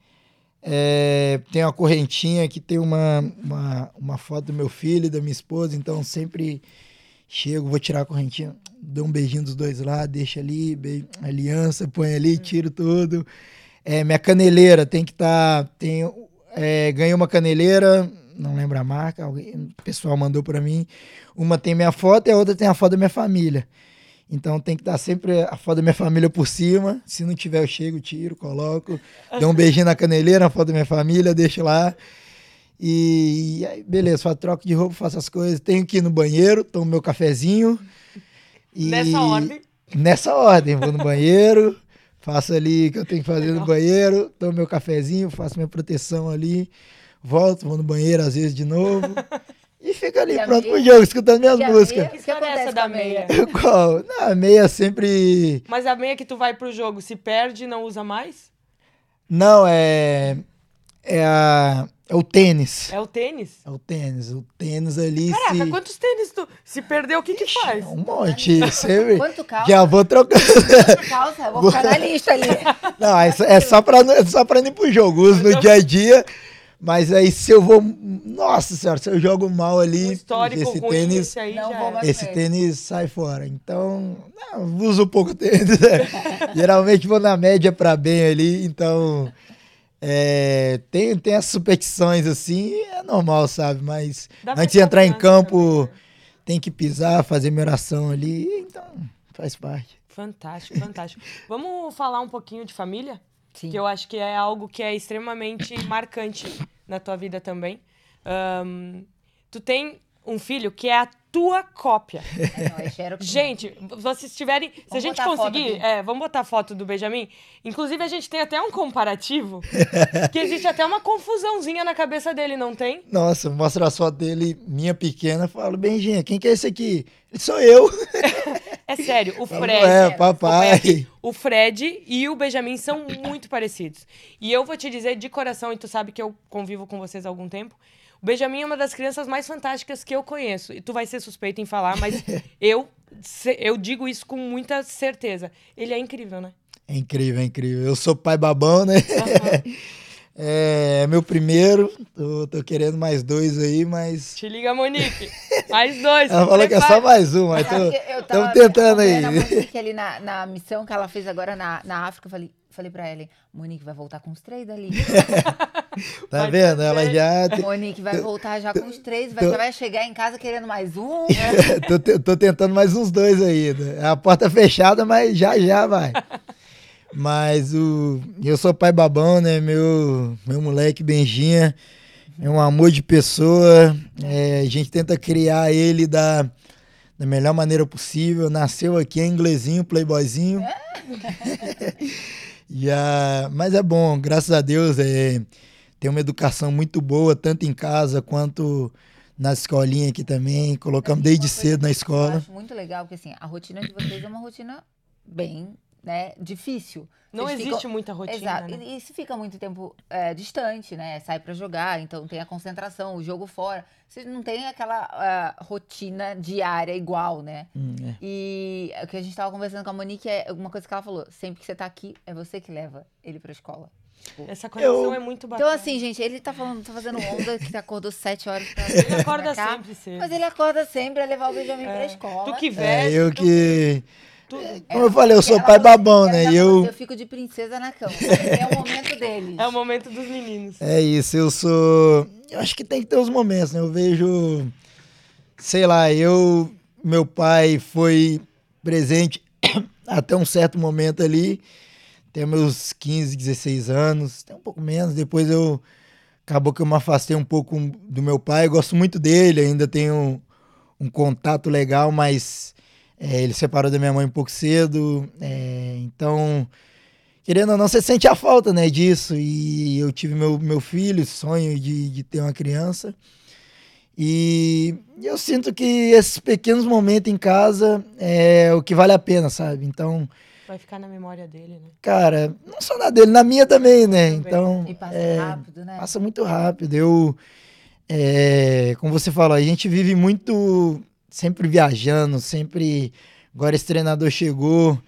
é, tem uma correntinha que tem uma, uma, uma foto do meu filho e da minha esposa, então sempre chego, vou tirar a correntinha, dou um beijinho dos dois lados, deixo ali, beijo, aliança, põe ali, tiro tudo. É, minha caneleira tem que estar. tem, é, ganhei uma caneleira, não lembro a marca, alguém, o pessoal mandou para mim. Uma tem minha foto e a outra tem a foto da minha família. Então tem que estar sempre a foto da minha família por cima. Se não tiver, eu chego, tiro, coloco. Dou um beijinho na caneleira, a foto da minha família, deixo lá. E, e aí, beleza, faço troco de roupa, faço as coisas. Tenho que ir no banheiro, tomo meu cafezinho. E Nessa ordem. Nessa ordem, vou no banheiro, Faço ali o que eu tenho que fazer no Legal. banheiro, tomo meu cafezinho, faço minha proteção ali, volto, vou no banheiro às vezes de novo. E fico ali E pronto pro meia? jogo, escutando minhas E músicas. O que é acontece essa com a da meia? meia? Qual? Não, a meia sempre. Mas a meia que tu vai pro jogo, se perde, não usa mais? Não, é. É, a, é o tênis. É o tênis? É o tênis. O tênis ali Caraca, se. quantos tênis tu... Se perdeu, o que que faz? Um monte. Sempre. Quanto calça? Já vou trocando. Calça, eu vou ficar na lista ali. Não, é só, é só pra, é só pra ir pro jogo. Uso no dia a dia. Mas aí se eu vou. Nossa senhora, se eu jogo mal Um ali, histórico esse ruim, tênis. esse aí Não já vou era. mais- Esse tênis sai fora. Então, não, uso pouco tênis. né? Geralmente vou na média pra bem ali. Então, é, tem, tem as superstições assim, é normal, sabe? Mas Dá antes de entrar em campo, também, né? tem que pisar, fazer minha oração ali. Então, faz parte. Fantástico, fantástico. Vamos falar um pouquinho de família? Sim. Que eu acho que é algo que é extremamente marcante na tua vida também. Ahn, tu tem um filho que é tua cópia. Não, é Xerox. Gente, vocês tiverem. Se a Vamos gente botar a foto conseguir. aqui. É, vamos botar a foto do Benjamin. Inclusive, a gente tem até um comparativo. que existe até uma confusãozinha na cabeça dele, não tem? Nossa, mostra a foto dele, minha pequena, falo, Benjinha, quem que é esse aqui? Ele sou eu. É sério, o Fred. é, papai. O Fred e o Benjamin são muito parecidos. E eu vou te dizer de coração, e tu sabe que eu convivo com vocês há algum tempo. O Benjamin é uma das crianças mais fantásticas que eu conheço. E tu vai ser suspeito em falar, mas eu, eu digo isso com muita certeza. Ele é incrível, né? É incrível, é incrível. Eu sou pai babão, né? É, meu primeiro, tô, tô querendo mais dois aí, mas. Te liga, Monique. Mais dois. Ela falou que é só mais um, mas tô, eu tava estamos tentando aí. acompanhando A Monique ali na, na missão que ela fez agora na, na África, eu falei, falei pra ela, Monique vai voltar com os três dali. Tá vendo? Ela já. Monique vai voltar já com os três, vai, Tô- já vai chegar em casa querendo mais um. tô, te- tô tentando mais uns dois ainda. A porta fechada, mas já já vai. Mas o. Eu sou pai babão, né? Meu, meu moleque Benjinha é um amor de pessoa. É, a gente tenta criar ele da, da melhor maneira possível. Nasceu aqui, é inglesinho, playboyzinho. E a- mas é bom, graças a Deus. É, tem uma educação muito boa, tanto em casa quanto na escolinha aqui também. Colocamos desde cedo na que Eu escola. acho muito legal, porque assim, a rotina de vocês é uma rotina bem, né, difícil. Não Vocês existe ficam- muita rotina, Exato. né? E, e se fica muito tempo é, distante, né? Sai pra jogar, então tem a concentração, o jogo fora. Você não tem aquela ah, rotina diária igual, né? Hum, é. E o que a gente tava conversando com a Monique é uma coisa que ela falou: sempre que você tá aqui, é você que leva ele pra escola. Essa conexão Eu- é muito bacana. Então, assim, gente, ele tá falando, tá fazendo onda, que acordou sete horas pra Ele acorda pra cá, sempre cedo. Mas ele acorda sempre a levar o Benjamin pra É. escola. Tu que É, veste, eu tu- que. Tudo. Como eu falei, eu sou pai falou- babão, né? tá E eu. eu fico de princesa na cama. É o momento deles. É o momento dos meninos. É isso, eu sou. Eu acho que tem que ter os momentos, né? Eu vejo. Sei lá, eu. Meu pai foi presente até um certo momento ali, até meus 15, 16 anos, até um pouco menos. Depois eu. Acabou que eu me afastei um pouco do meu pai. Eu gosto muito dele, ainda tenho um contato legal, mas é, ele separou da minha mãe um pouco cedo. é, então querendo ou não, você sente a falta, né, disso. E eu tive meu, meu filho, sonho de, de ter uma criança. E eu sinto que esses pequenos momentos em casa é o que vale a pena, sabe? Então, Vai ficar na memória dele, né? cara, não só na dele, na minha também, né? Então, E passa é, rápido, né? passa muito rápido. Eu, é, como você falou, a gente vive muito sempre viajando, sempre. Agora esse treinador chegou,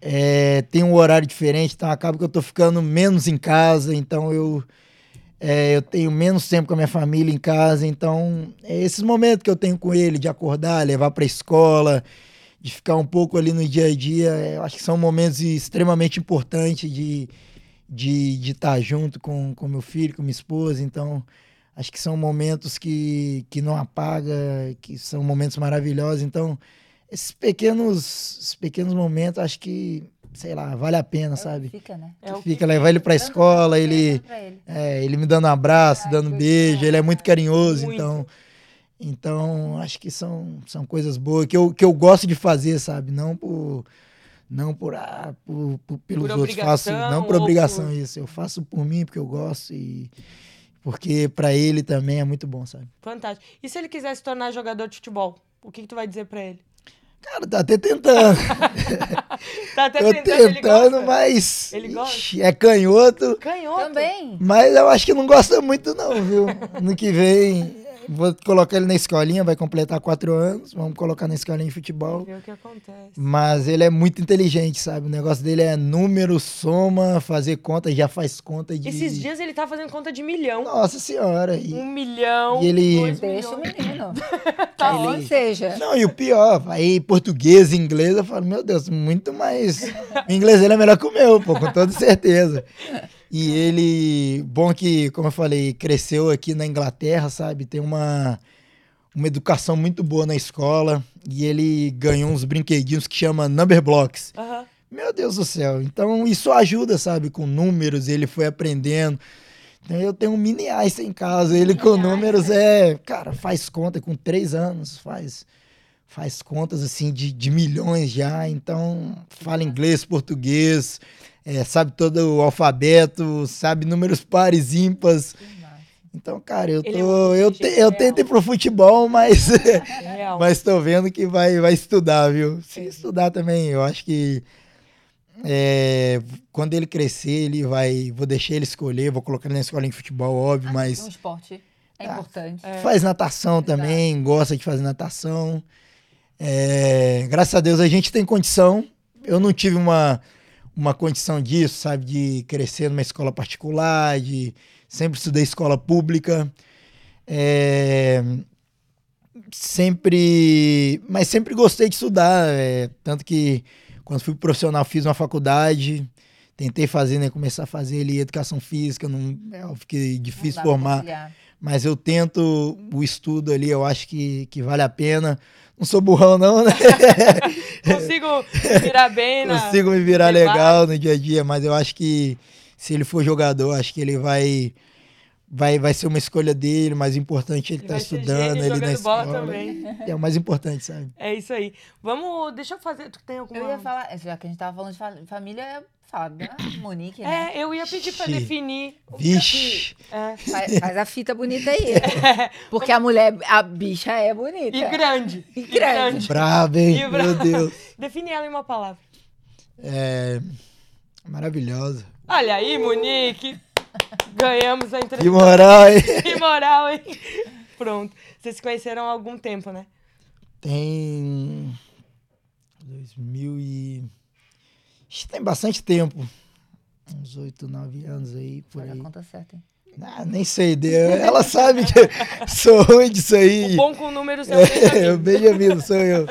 é, tem um horário diferente, então acaba que eu tô ficando menos em casa, então eu, é, eu tenho menos tempo com a minha família em casa, então é esses momentos que eu tenho com ele, de acordar, levar para escola, de ficar um pouco ali no dia a dia, é, eu acho que são momentos extremamente importantes de de de estar junto com, com meu filho, com minha esposa, então acho que são momentos que, que não apaga, que são momentos maravilhosos, então esses pequenos, esses pequenos momentos, acho que, sei lá, vale a pena, É sabe? Fica, né? É que Fica levar ele pra escola, ele, pra ele. é, ele me dando um abraço, Ai, dando beijo, ele é muito carinhoso, Muito. então então acho que são, são coisas boas que eu, que eu gosto de fazer, sabe? Não por Não por, ah, por, por- pelos Por outros, faço não por ou obrigação por- isso. Eu faço por mim porque eu gosto e porque pra ele também é muito bom, sabe? Fantástico. E se ele quiser se tornar jogador de futebol, o que, que tu vai dizer pra ele? Cara, tá até tentando. Tá até Tô tentando, ele tentando, mas Ele gosta? ixi, é canhoto. Canhoto. Também. Mas eu acho que não gosta muito, não, viu? No que vem, vou colocar ele na escolinha, vai completar quatro anos. Vamos colocar na escolinha de futebol. Ver o que acontece. Mas ele é muito inteligente, sabe? O negócio dele é número, soma, fazer conta, já faz conta de. Esses dias ele tá fazendo conta de milhão. Nossa senhora. E... Um milhão. E ele- dois Deixa o menino. Tá ótimo. seja, Não, e o pior, vai português e inglês, eu falo, meu Deus, muito mais. O inglês dele é melhor que o meu, pô, com toda certeza. E ele, bom que, como eu falei, cresceu aqui na Inglaterra, sabe? Tem uma, uma educação muito boa na escola. E ele ganhou uns brinquedinhos que chama Number Blocks. Meu Deus do céu. Então isso ajuda, sabe? Com números, ele foi aprendendo. Então eu tenho um mini Einstein em casa. Ele com números é. Cara, faz conta com três anos, faz. Faz contas assim de, de milhões já. Então fala inglês, português, é, sabe todo o alfabeto, sabe números pares, ímpares. Então, cara, eu é tô. muito eu, te, eu tento ir pro futebol, mas. Real. Mas tô vendo que vai, vai estudar, viu? Se estudar também, eu acho que é, quando ele crescer, ele vai. Vou deixar ele escolher, vou colocar ele na escola de futebol, óbvio, um mas esporte é Ah, importante. faz natação também, gosta de fazer natação. É, graças a Deus a gente tem condição. Eu não tive uma, uma condição disso, sabe? De crescer numa escola particular, de sempre estudei escola pública. É, sempre. Mas sempre gostei de estudar. é, tanto que quando fui profissional fiz uma faculdade. Tentei fazer, né? Começar a fazer ali educação física, não, é, óbvio que Não difícil formar mas eu tento o estudo ali, eu acho que, que vale a pena. Não sou burrão, não, né? Consigo virar bem na... Consigo me virar legal no dia a dia, mas eu acho que se ele for jogador, acho que ele vai. Vai, vai ser uma escolha dele, mais importante ele Ele tá estudando, ele na jogando bola escola. também. É o mais importante, sabe? É isso aí. Vamos... Deixa eu fazer... Tu tem alguma... Eu ia falar, já que a gente tava falando de fa- família, fala da Monique, né? É, eu ia pedir pra definir... o que- Vixe! É. Faz, faz a fita bonita aí. Porque a mulher, a bicha é bonita. E grande. E grande. Brabo, hein? E. Meu Deus. Define ela em uma palavra. É. Maravilhosa. Olha aí, Monique. Ganhamos a Que entrevista. moral, hein? Que moral, hein? Pronto. Vocês se conheceram há algum tempo, né? Tem. 2000 e. Acho que tem bastante tempo. Uns 8, 9 anos aí, por Faz a aí. conta certa, hein? Ah, nem sei. Ela sabe que eu sou ruim disso aí. O bom com números é o É, o Benjamin. Benjamin, sou eu.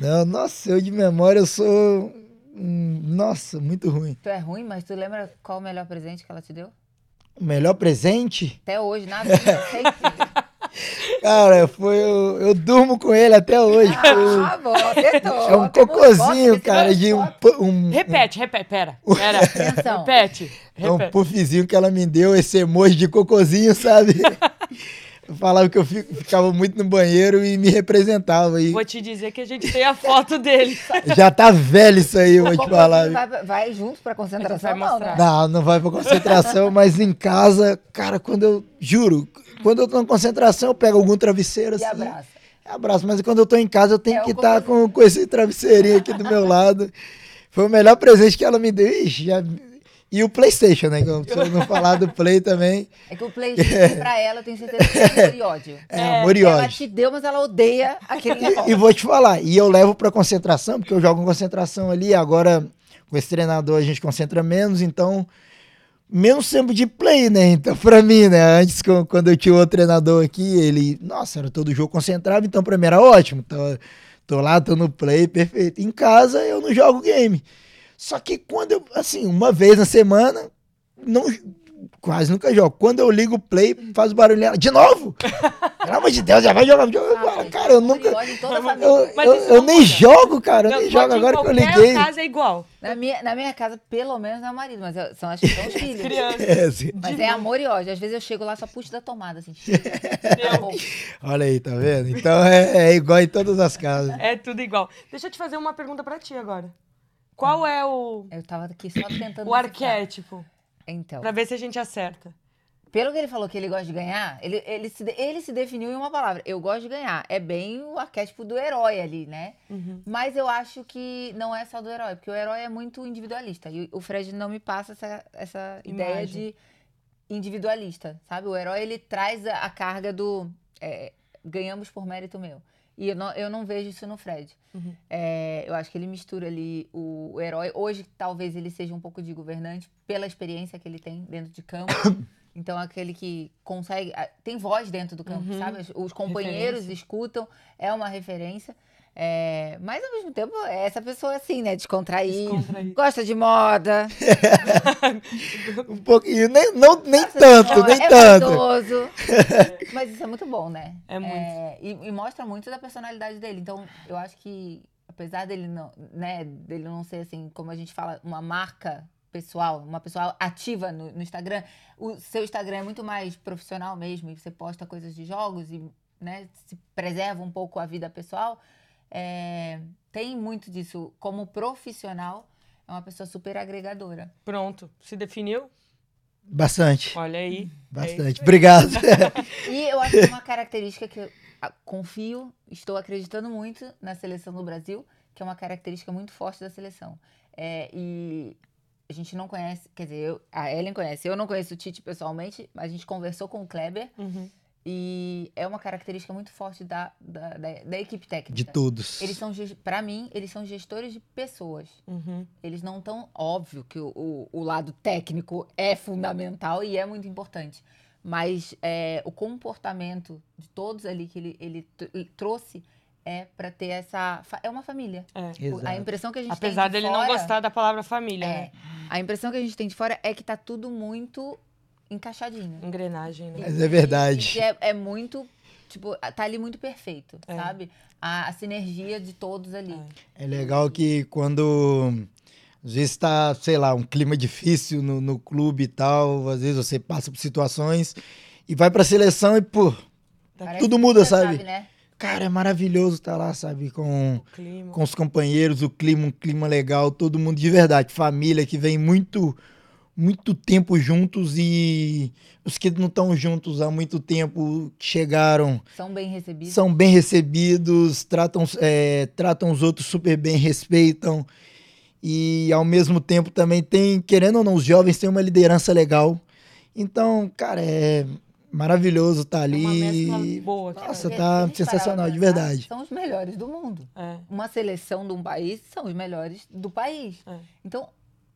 Não, nossa, eu de memória eu sou. Nossa, muito ruim. Tu é ruim, mas tu lembra qual o melhor presente que ela te deu? O melhor presente? Até hoje, na vida, sempre. Cara, foi. Eu, eu durmo com ele até hoje. Foi- Ah, bom, acertou. é um cocôzinho, cara, de um. um Repete, repete, pera. Pera. Atenção. Repete. É um puffzinho que ela me deu, esse emoji de cocôzinho, sabe? Eu falava que eu fico- ficava muito no banheiro e me representava. E Vou te dizer que a gente tem a foto dele. já tá velho isso aí, eu vou te Como falar. Vai, vai junto pra concentração, Vai não, né? Não, não vai pra concentração, mas em casa, cara, quando eu. Juro, quando eu tô na concentração, eu pego algum travesseiro E assim. abraça. Abraço, mas quando eu tô em casa, eu tenho É, que estar com, com esse travesseirinho aqui do meu lado. Foi o melhor presente que ela me deu. Ixi, já... E o PlayStation, né? Se eu não falar do Play também. É que o PlayStation, pra ela, eu tenho certeza que é amor e ódio. É, amor e Ela ódio. te deu, mas ela odeia aquele E, e vou te falar, e eu levo pra concentração, porque eu jogo em concentração ali, agora com esse treinador a gente concentra menos, então menos tempo de play, né? Então, pra mim, né? Antes, quando eu tinha outro treinador aqui, ele, nossa, era todo jogo concentrado, então pra mim era ótimo. Tô, tô lá, tô no play, perfeito. Em casa eu não jogo game. Só que quando eu, assim, uma vez na semana, não quase nunca jogo. Quando eu ligo o play, faz o barulho ela, de novo? Pelo amor de Deus, já vai jogar videogame. Ah, cara, eu nunca. Eu, eu- eu nem jogo, cara, eu Não, nem jogo agora que eu liguei. casa é igual. Na minha, na minha casa, pelo menos, é o marido, mas eu- são, que são os filhos. Criança. É, assim. Mas é amor e ódio. Às vezes eu chego lá, só puxo da tomada, assim. Acabou. Olha aí, tá vendo? Então é, é igual em todas as casas. É tudo igual. Deixa eu te fazer uma pergunta pra ti agora. Qual é o, Eu tava aqui só tentando. o arquétipo? Então. Pra ver se a gente acerta. Pelo que ele falou que ele gosta de ganhar, ele, ele, se, ele se definiu em uma palavra. Eu gosto de ganhar. É bem o arquétipo do herói ali, né? Uhum. Mas eu acho que não é só do herói, porque o herói é muito individualista. E o Fred não me passa essa, essa ideia de individualista, sabe? O herói, ele traz a, a carga do é, ganhamos por mérito meu. E eu não, eu não vejo isso no Fred. Uhum. É, eu acho que ele mistura ali o, o herói. Hoje, talvez ele seja um pouco de governante pela experiência que ele tem dentro de campo. Então, aquele que consegue. Tem voz dentro do campo, Uhum. sabe? Os- Os companheiros escutam, é uma referência. É, mas, ao mesmo tempo, é essa pessoa assim, né? Descontrair. gosta de moda, Um pouquinho, nem, não, nem gosta tanto, nem é tanto. vaidoso. mas isso é muito bom, né? É muito. e, e mostra muito da personalidade dele. Então, eu acho que, apesar dele não, né, dele não ser assim, como a gente fala, uma marca pessoal, uma pessoa ativa no, no Instagram, o seu Instagram é muito mais profissional mesmo, e você posta coisas de jogos e né, se preserva um pouco a vida pessoal. É, tem muito disso. Como profissional, é uma pessoa super agregadora. Pronto. Se definiu? Bastante, Olha aí. bastante. Obrigado. E eu acho que é uma característica que eu ah, confio, estou acreditando muito na seleção do Brasil, que é uma característica muito forte da seleção. É, e a gente não conhece, quer dizer, eu- a Ellen conhece, eu não conheço o Tite pessoalmente, mas a gente conversou com o Kleber Uhum. E é uma característica muito forte da, da, da, da equipe técnica. De todos. Eles são, pra mim, eles são gestores de pessoas. Uhum. Eles não tão óbvio que o, o, o lado técnico é fundamental e é muito importante. Mas é, o comportamento de todos ali que ele, ele, ele trouxe é para ter essa. É uma família. É. O- A Exato. impressão que a gente Apesar tem de dele não fora- gostar da palavra família, É, né? a impressão que a gente tem de fora é que tá tudo muito encaixadinho. Engrenagem, né? Mas é verdade. E é, é muito. Tipo, tá ali muito perfeito, É. sabe? A, a sinergia de todos ali. É legal que quando às vezes tá, sei lá, um clima difícil no, no clube e tal, às vezes você passa por situações e vai pra seleção e, pô, Parece tudo muda, você sabe? né? cara, é maravilhoso estar lá, sabe? Com, com os companheiros, o clima, um clima legal, todo mundo de verdade. Família que vem muito, muito tempo juntos e os que não estão juntos há muito tempo chegaram São bem recebidos. são bem recebidos, tratam, é, tratam os outros super bem, respeitam. E ao mesmo tempo também tem, querendo ou não, os jovens têm uma liderança legal. Então, cara, é maravilhoso estar É ali. uma mescla boa. aqui, Nossa, tá sensacional, de verdade. São os melhores do mundo. É. Uma seleção de um país são os melhores do país. É. Então,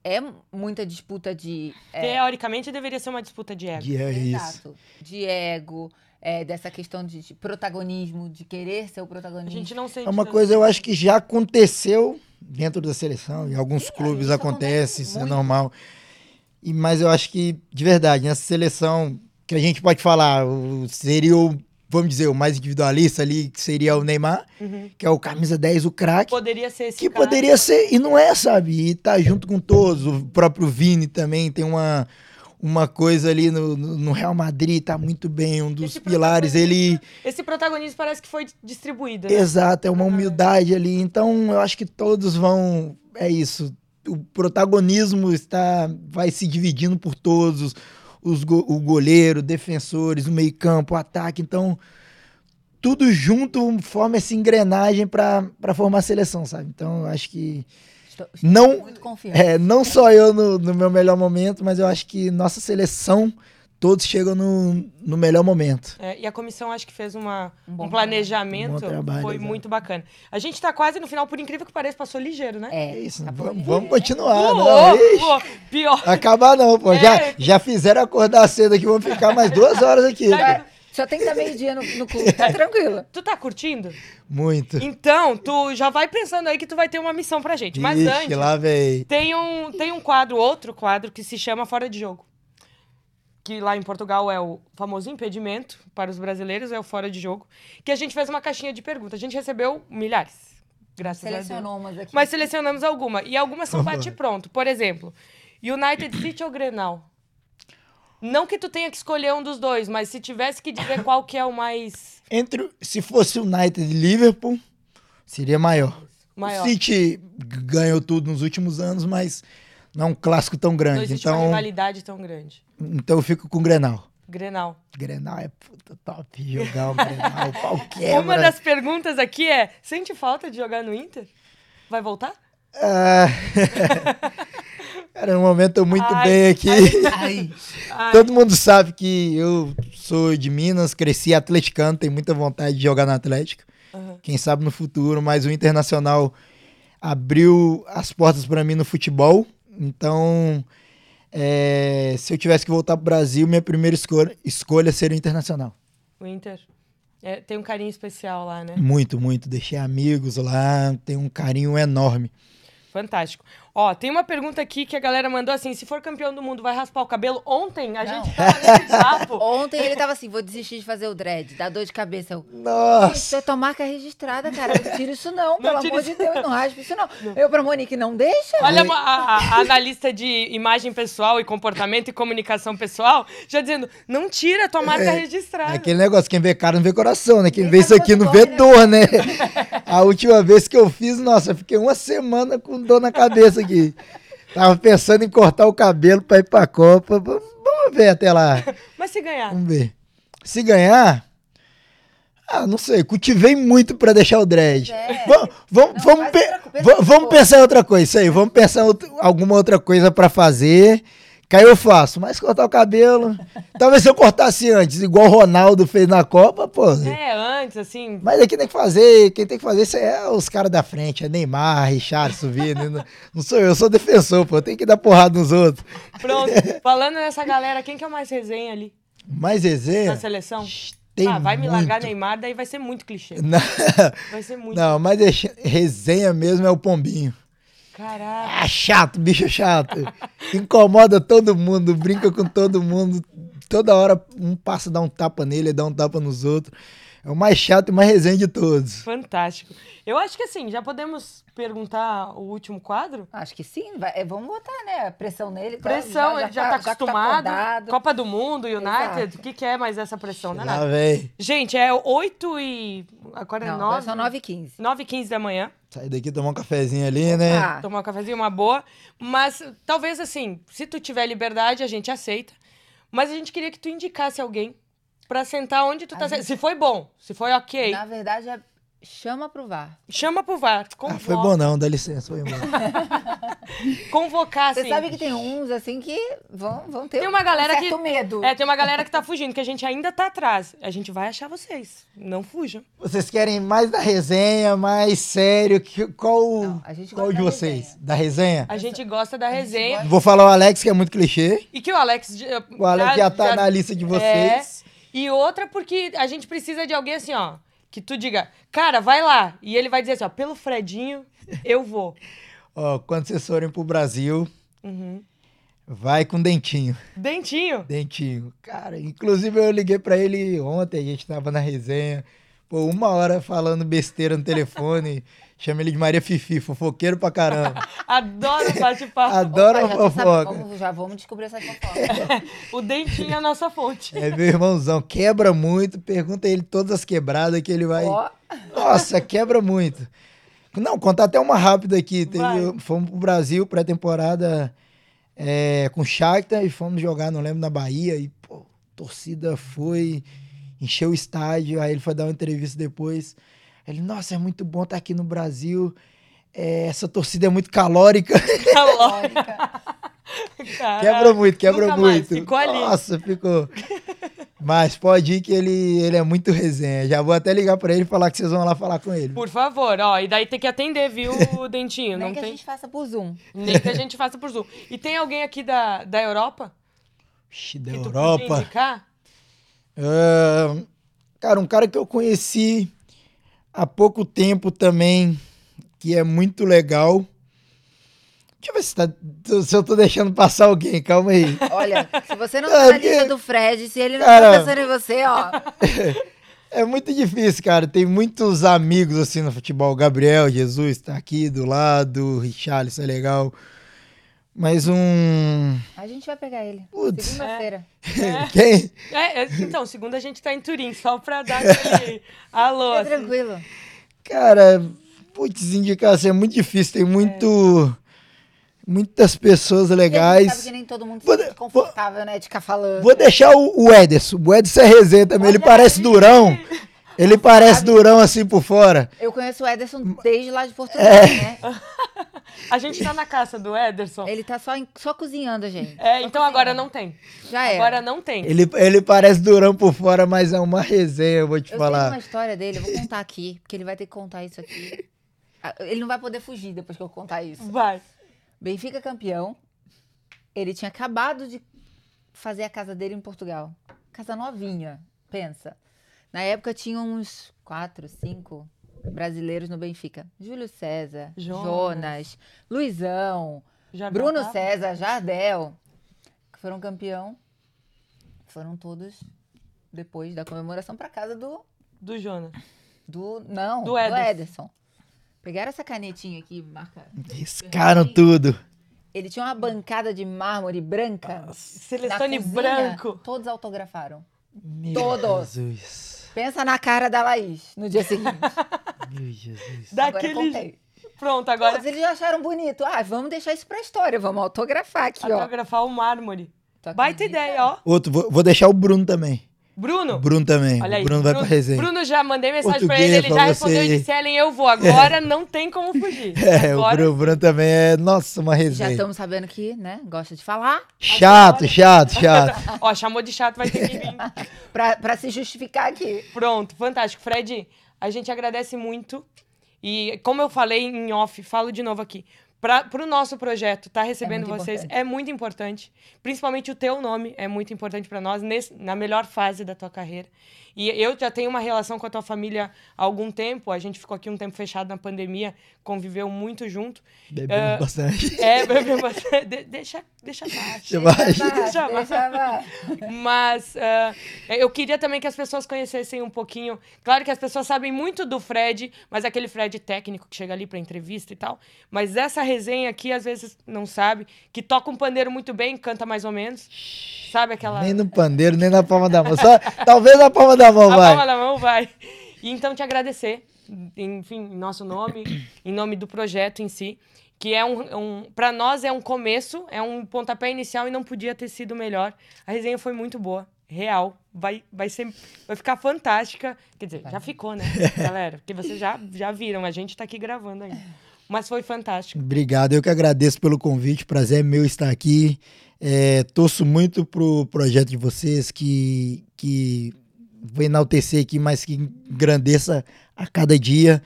é muita disputa de. é, Teoricamente deveria ser uma disputa de ego. E é isso. Exato. De ego, é, dessa questão de, de protagonismo, de querer ser o A protagonista. gente não sente É uma coisa, eu acho que já aconteceu dentro da seleção, em alguns clubes isso acontece, acontece isso é normal. E, mas eu acho que, de verdade, nessa seleção, que a gente pode falar, o- seria o, vamos dizer, o mais individualista ali, que seria o Neymar, Uhum. que é o camisa 10, o craque, Poderia ser esse que cara. poderia ser, e não é, sabe? E tá junto com todos, o próprio Vini também tem uma, uma coisa ali no, no Real Madrid, tá muito bem, um dos Esse pilares, ele... Esse protagonismo parece que foi distribuído. Né? Exato, é uma humildade ali. Então, eu acho que todos vão. É isso. O protagonismo está vai se dividindo por todos. Os, go- o goleiro, defensores, o meio-campo, o ataque. Então, tudo junto forma essa engrenagem para formar a seleção, sabe? Então, eu acho que. Estou, estou Não-. É, não só eu no, no meu melhor momento, mas eu acho que nossa seleção, todos chegam no, no melhor momento. É, e a comissão acho que fez uma, Um um, planejamento. trabalho. Um trabalho, foi exato. muito bacana. A gente tá quase no final, por incrível que pareça, passou ligeiro, né? É É, isso, tá vamos, vamos continuar. Pô, não, pô, pior. Acabar não, pô. É. Já, já fizeram acordar cedo aqui, vamos ficar mais duas horas aqui. Vai, Só tem que estar meio-dia no, no clube, tá tranquilo. Tu tá curtindo? Muito. Então, tu já vai pensando aí que tu vai ter uma missão pra gente. Mas Ixi, antes, lá, véi. tem um, tem um quadro, outro quadro, que se chama Fora de Jogo. Que lá em Portugal é o famoso impedimento para os brasileiros, é o Fora de Jogo. Que a gente fez uma caixinha de perguntas. A gente recebeu milhares. Graças a Deus. Selecionou umas aqui. Mas selecionamos alguma. E algumas são bate-pronto. Por exemplo, United City ou Grenal? Não que tu tenha que escolher um dos dois, mas se tivesse que dizer qual que é o mais... Entre, se fosse o United e Liverpool, seria maior. Maior. O City ganhou tudo nos últimos anos, mas não é um clássico tão Não grande. existe uma Então, rivalidade tão grande. então eu fico com o Grenal. Grenal. Grenal é puta top. Jogar o Grenal, pau quebra. Uma das perguntas aqui é: sente falta de jogar no Inter? Vai voltar? Ah, Cara, no momento eu muito Ai, bem aqui. Ai, Ai, Todo mundo sabe que eu sou de Minas, cresci atleticano, tenho muita vontade de jogar no Atlético. Aham. Quem sabe no futuro, mas o Internacional abriu as portas para mim no futebol. Então, é, se eu tivesse que voltar pro Brasil, minha primeira escolha, escolha seria o Internacional. O Inter é, tem um carinho especial lá, né? Muito, muito. Deixei amigos lá, tenho um carinho enorme. Fantástico. Ó, tem uma pergunta aqui que a galera mandou assim: se for campeão do mundo, vai raspar o cabelo? Ontem a Não. gente tava nesse papo. Ontem ele tava assim, vou desistir de fazer o dread, dá dor de cabeça. Eu, Nossa! isso é tua marca registrada, cara. Não tira isso não, pelo tira amor isso. de Deus, não raspa isso não. Eu pra Monique, não deixa. Olha a, a- a analista de imagem pessoal e comportamento e comunicação pessoal já dizendo: não tira a tua marca É registrada. aquele negócio, quem vê cara não vê coração, né? Quem Quem vê isso aqui não vê quanto dor, né? A última vez que eu fiz, nossa, eu fiquei uma semana com dor na cabeça aqui. Tava pensando em cortar o cabelo pra ir pra Copa. V- Vamos ver até lá. Mas se ganhar, Vamos ver. Se ganhar. Ah, não sei. Cultivei muito pra deixar o dread. É. Vamos, vamos, Não, vamos, pe- vamos pensar em outra coisa. Isso aí. Vamos pensar alguma outra coisa pra fazer. Que aí eu faço. Mas cortar o cabelo. Talvez se eu cortasse antes, igual o Ronaldo fez na Copa, pô. é, antes, assim. Mas aqui tem que fazer, quem tem que fazer isso é os caras da frente, é Neymar, Richardson, Vini, não, não sou eu, eu sou defensor, pô, tenho que dar porrada nos outros. Pronto. Falando nessa galera, quem que é o mais resenha ali Mas resenha, na seleção? tem ah, vai me largar muito. Neymar, daí vai ser muito clichê. Não, Vai ser muito. não, mas resenha mesmo é o Pombinho. Caraca. Ah, chato, bicho chato. Incomoda todo mundo, brinca com todo mundo. Toda hora um passa, dá um tapa nele, dá um tapa nos outros. É o mais chato e mais resenha de todos. Fantástico. Eu acho que assim, já podemos perguntar o último quadro? Acho que sim, vai- é, vamos botar, né? a Pressão nele. tá? Pressão, ele já, tá que acostumado. acordado. Copa do Mundo, United. O que, que é mais essa pressão? Não é Lá nada. vem. Gente, é 8 e. Agora é Não, agora 9. são 9 e 15. 9 e 15 da manhã. Sai daqui, tomar um cafezinho ali, né? Ah, Tomar um cafezinho, uma boa. Mas talvez assim, se tu tiver liberdade, a gente aceita. Mas a gente queria que tu indicasse alguém pra sentar onde tu A tá. gente- Se foi bom, se foi ok, na verdade, é chama pro VAR. chama pro VAR. Ah, Convoca, foi bom não, dá licença, foi embora. Convocar, Você assim. sabe que tem uns, assim, que vão, vão ter Tem uma galera um certo que- medo. É, tem uma galera que tá fugindo, que a gente ainda tá atrás. A gente vai achar vocês. Não fujam. Vocês querem mais da resenha, mais sério? Que, qual Não, a gente qual de vocês? resenha. Da resenha? A gente gosta da resenha. gosta. Vou falar o Alex, que é muito clichê. E que o Alex. O Alex já, tá na lista de vocês. E outra porque a gente precisa de alguém assim, ó. Que tu diga, cara, vai lá. E ele vai dizer assim, ó, pelo Fredinho, eu vou. Ó, quando vocês forem pro Brasil, Uhum. vai com Dentinho. Dentinho. Dentinho. Cara, inclusive eu liguei pra ele ontem, a gente tava na resenha. Pô, uma hora falando besteira no telefone. Chama ele de Maria Fifi, fofoqueiro pra caramba. Adoro bate-papo. Adoro Opa, a já, fofoca. vamos, já vamos descobrir essa fofoca. O Dentinho é a nossa fonte. É meu irmãozão, quebra muito. Pergunta ele todas as quebradas que ele vai. Ó, Nossa, quebra muito. Não, contar até uma rápida aqui. Teve- fomos pro Brasil, pré-temporada é, com o Shakhtar e fomos jogar, não lembro, na Bahia. E, pô, torcida foi, encheu o estádio. Aí ele foi dar uma entrevista depois. Ele, nossa, é muito bom estar aqui no Brasil. É, essa torcida é muito calórica. calórica. Caraca. quebra muito, quebra Nunca mais, muito. ficou ali. Nossa, ficou. Mas pode ir que ele, ele é muito resenha. Já vou até ligar pra ele e falar que vocês vão lá falar com ele. Por favor, ó. E daí tem que atender, viu, o Dentinho? Nem Não que a tem. gente faça por Zoom. Nem que a gente faça por Zoom. E tem alguém aqui da, da Europa? Ixi, da que tu Europa. indicar? Ah, cara, um cara que eu conheci há pouco tempo também, que é muito legal. Deixa eu ver se, tá- se eu tô deixando passar alguém, calma aí. Olha, se você não É, tá na lista do Fred, se ele não Cara- tá pensando em você, ó. É muito difícil, cara. Tem muitos amigos assim no futebol. Gabriel Jesus tá aqui do lado, Richarlison é legal. Mas um. A gente vai pegar ele. Putz. Segunda-feira. Quem? É, é, então, segunda a gente tá em Turim, só pra dar aquele alô. É assim. tranquilo. Cara, Putz, indicar assim, é muito difícil. Tem muito. Muitas pessoas legais. Sabe que nem todo mundo Vou confortável, né? De ficar falando. Vou deixar o, o Ederson. O Ederson é resenha também. Ele parece durão. Ele parece durão assim por fora. Eu conheço o Ederson desde lá de Portugal, É. né? A gente tá na casa do Ederson. Ele tá só, em- só cozinhando, gente. É, então agora não tem. Já é. Agora não tem. Ele, ele parece durão por fora, mas é uma resenha, eu vou te Eu falar. sei uma história dele, eu vou contar aqui, porque ele vai ter que contar isso aqui. Ah, Ele não vai poder fugir depois que eu contar isso. Vai. Benfica campeão. Ele tinha acabado de fazer a casa dele em Portugal. Casa novinha, pensa. Na época tinha uns quatro, cinco brasileiros no Benfica. Júlio César, Jonas. Jonas, Luizão, Bruno tava? César, Jardel, que foram campeão. Foram todos depois da comemoração para casa do Do Jonas. do não, Do do Ederson. Ederson. Pegaram essa canetinha aqui, marca. Riscaram tudo. Ele tinha uma bancada de mármore branca. Cozinha, branco. Todos autografaram. Meu Todos. Jesus. Pensa na cara da Laís no dia seguinte. Meu Jesus. Daquele. Pronto, agora. Todos eles já acharam bonito. Ah, vamos deixar isso pra história. Vamos autografar aqui, ó. Autografar o mármore. Baita ideia, ó. Outro, vou, vou deixar o Bruno também. Bruno. Bruno também. Olha aí. o Bruno vai pra resenha. Bruno já mandei mensagem pra Português ele, ele pra já você respondeu e disse: Ellen, eu vou. Agora não tem como fugir. É, o Agora, Bruno, o Bruno também é, nossa, uma Já resenha. estamos sabendo que, né, gosta de falar. Chato, chato, chato. Ó, chamou de chato, vai ter que vir. Pra, pra se justificar aqui. Pronto, fantástico. Fred, a gente agradece muito. E como eu falei em off, falo de novo aqui. Para o nosso projeto estar recebendo muito vocês importante. é muito importante. Principalmente o teu nome é muito importante para nós nesse- na melhor fase da tua carreira. E eu já tenho uma relação com a tua família há algum tempo. A gente ficou aqui um tempo fechado na pandemia, conviveu muito junto. Bebemos Ah, bastante. É, bebeu bastante. De- deixa, deixa baixo. Deixa baixo. Deixa deixa vai. Mas ah, eu queria também que as pessoas conhecessem um pouquinho. Claro que as pessoas sabem muito do Fred, mas aquele Fred técnico que chega ali para entrevista e tal. Mas essa resenha aqui, às vezes, não sabe. Que toca um pandeiro muito bem, canta mais ou menos. Sabe aquela. Nem no pandeiro, nem na palma da mão. Só, talvez na palma da mão, A vai. palma da mão vai. E então te agradecer, enfim, em nosso nome, em nome do projeto em si, que é um, um para nós é um começo, é um pontapé inicial e não podia ter sido melhor. A resenha foi muito boa, real, vai, vai ser, vai ficar fantástica. Quer dizer, já ficou, né, galera? Porque vocês já, já viram, a gente tá aqui gravando ainda. Mas foi fantástico. Obrigado, eu que agradeço pelo convite. Prazer é meu estar aqui. É, torço muito pro projeto de vocês que, que vou enaltecer aqui, mas que engrandeça a cada dia.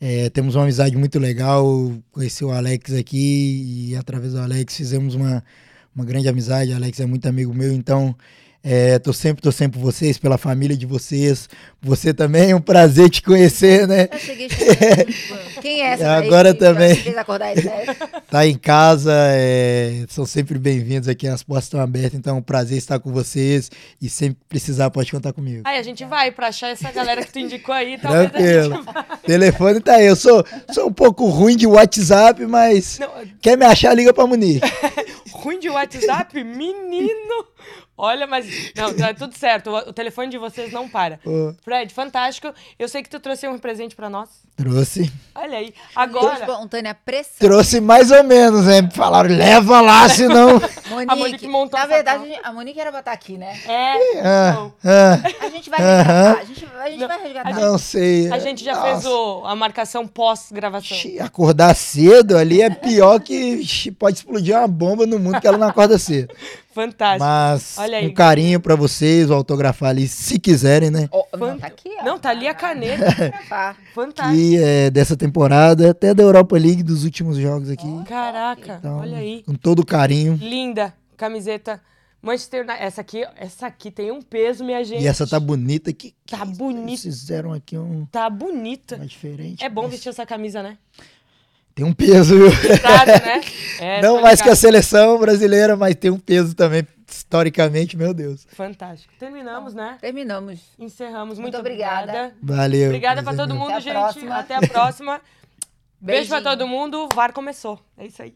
É, temos uma amizade muito legal. Conheci o Alex aqui e através do Alex fizemos uma, uma grande amizade. O Alex é muito amigo meu, então é, tô sempre torcendo por vocês, pela família de vocês. Você também é um prazer te conhecer, né? Eu cheguei chegando. Quem é essa daí Agora que também. Tá em casa, é, são sempre bem-vindos aqui, as portas estão abertas, então é um prazer estar com vocês e sempre precisar pode contar comigo. Aí a gente vai pra achar essa galera que tu indicou aí, talvez a Tranquilo. Telefone tá aí, eu sou, sou um pouco ruim de WhatsApp, mas Não, quer me achar, liga pra Munique. Ruim de WhatsApp? Menino! Olha, mas. Não, tá tudo certo. O, o telefone de vocês não para. Ô, Fred, fantástico. Eu sei que tu trouxe um presente pra nós. trouxe, Olha aí. Agora. espontânea pressão. trouxe mais ou menos, né? Falaram, leva lá, senão... Monique, Monique montou na verdade, a Monique era pra estar aqui, né? É. Ah, ah, A gente vai resgatar. A gente, a gente Não, vai resgatar. não sei. A gente já Nossa. fez o- a marcação pós-gravação. Acordar cedo ali é pior que pode explodir uma bomba no mundo que ela não acorda cedo. Fantástico. Mas Olha aí. um carinho pra vocês, vou autografar ali, se quiserem, né? Ó, não, tá aqui, ó. Não, tá ali a caneta. Fantástico. E é, dessa temporada, até da Europa League, dos últimos jogos aqui. Caraca, Então, olha aí. Com todo carinho. Linda camiseta. Manchester United. Essa aqui, essa aqui tem um peso, minha gente. E essa tá bonita. Que, que Tá bonita. Eles fizeram aqui um Tá bonita. mais diferente. É bom mas vestir essa camisa, né? Tem um peso, viu? Pesado, né? É, Não mais que a ligado. seleção brasileira, mas tem um peso também, historicamente, meu Deus. Fantástico. Terminamos, né? Terminamos. Encerramos. Muito, Muito obrigada. Valeu. Obrigada pra todo mundo, Até a gente. próxima. Até a próxima. Beijo pra todo mundo. O VAR começou. É isso aí.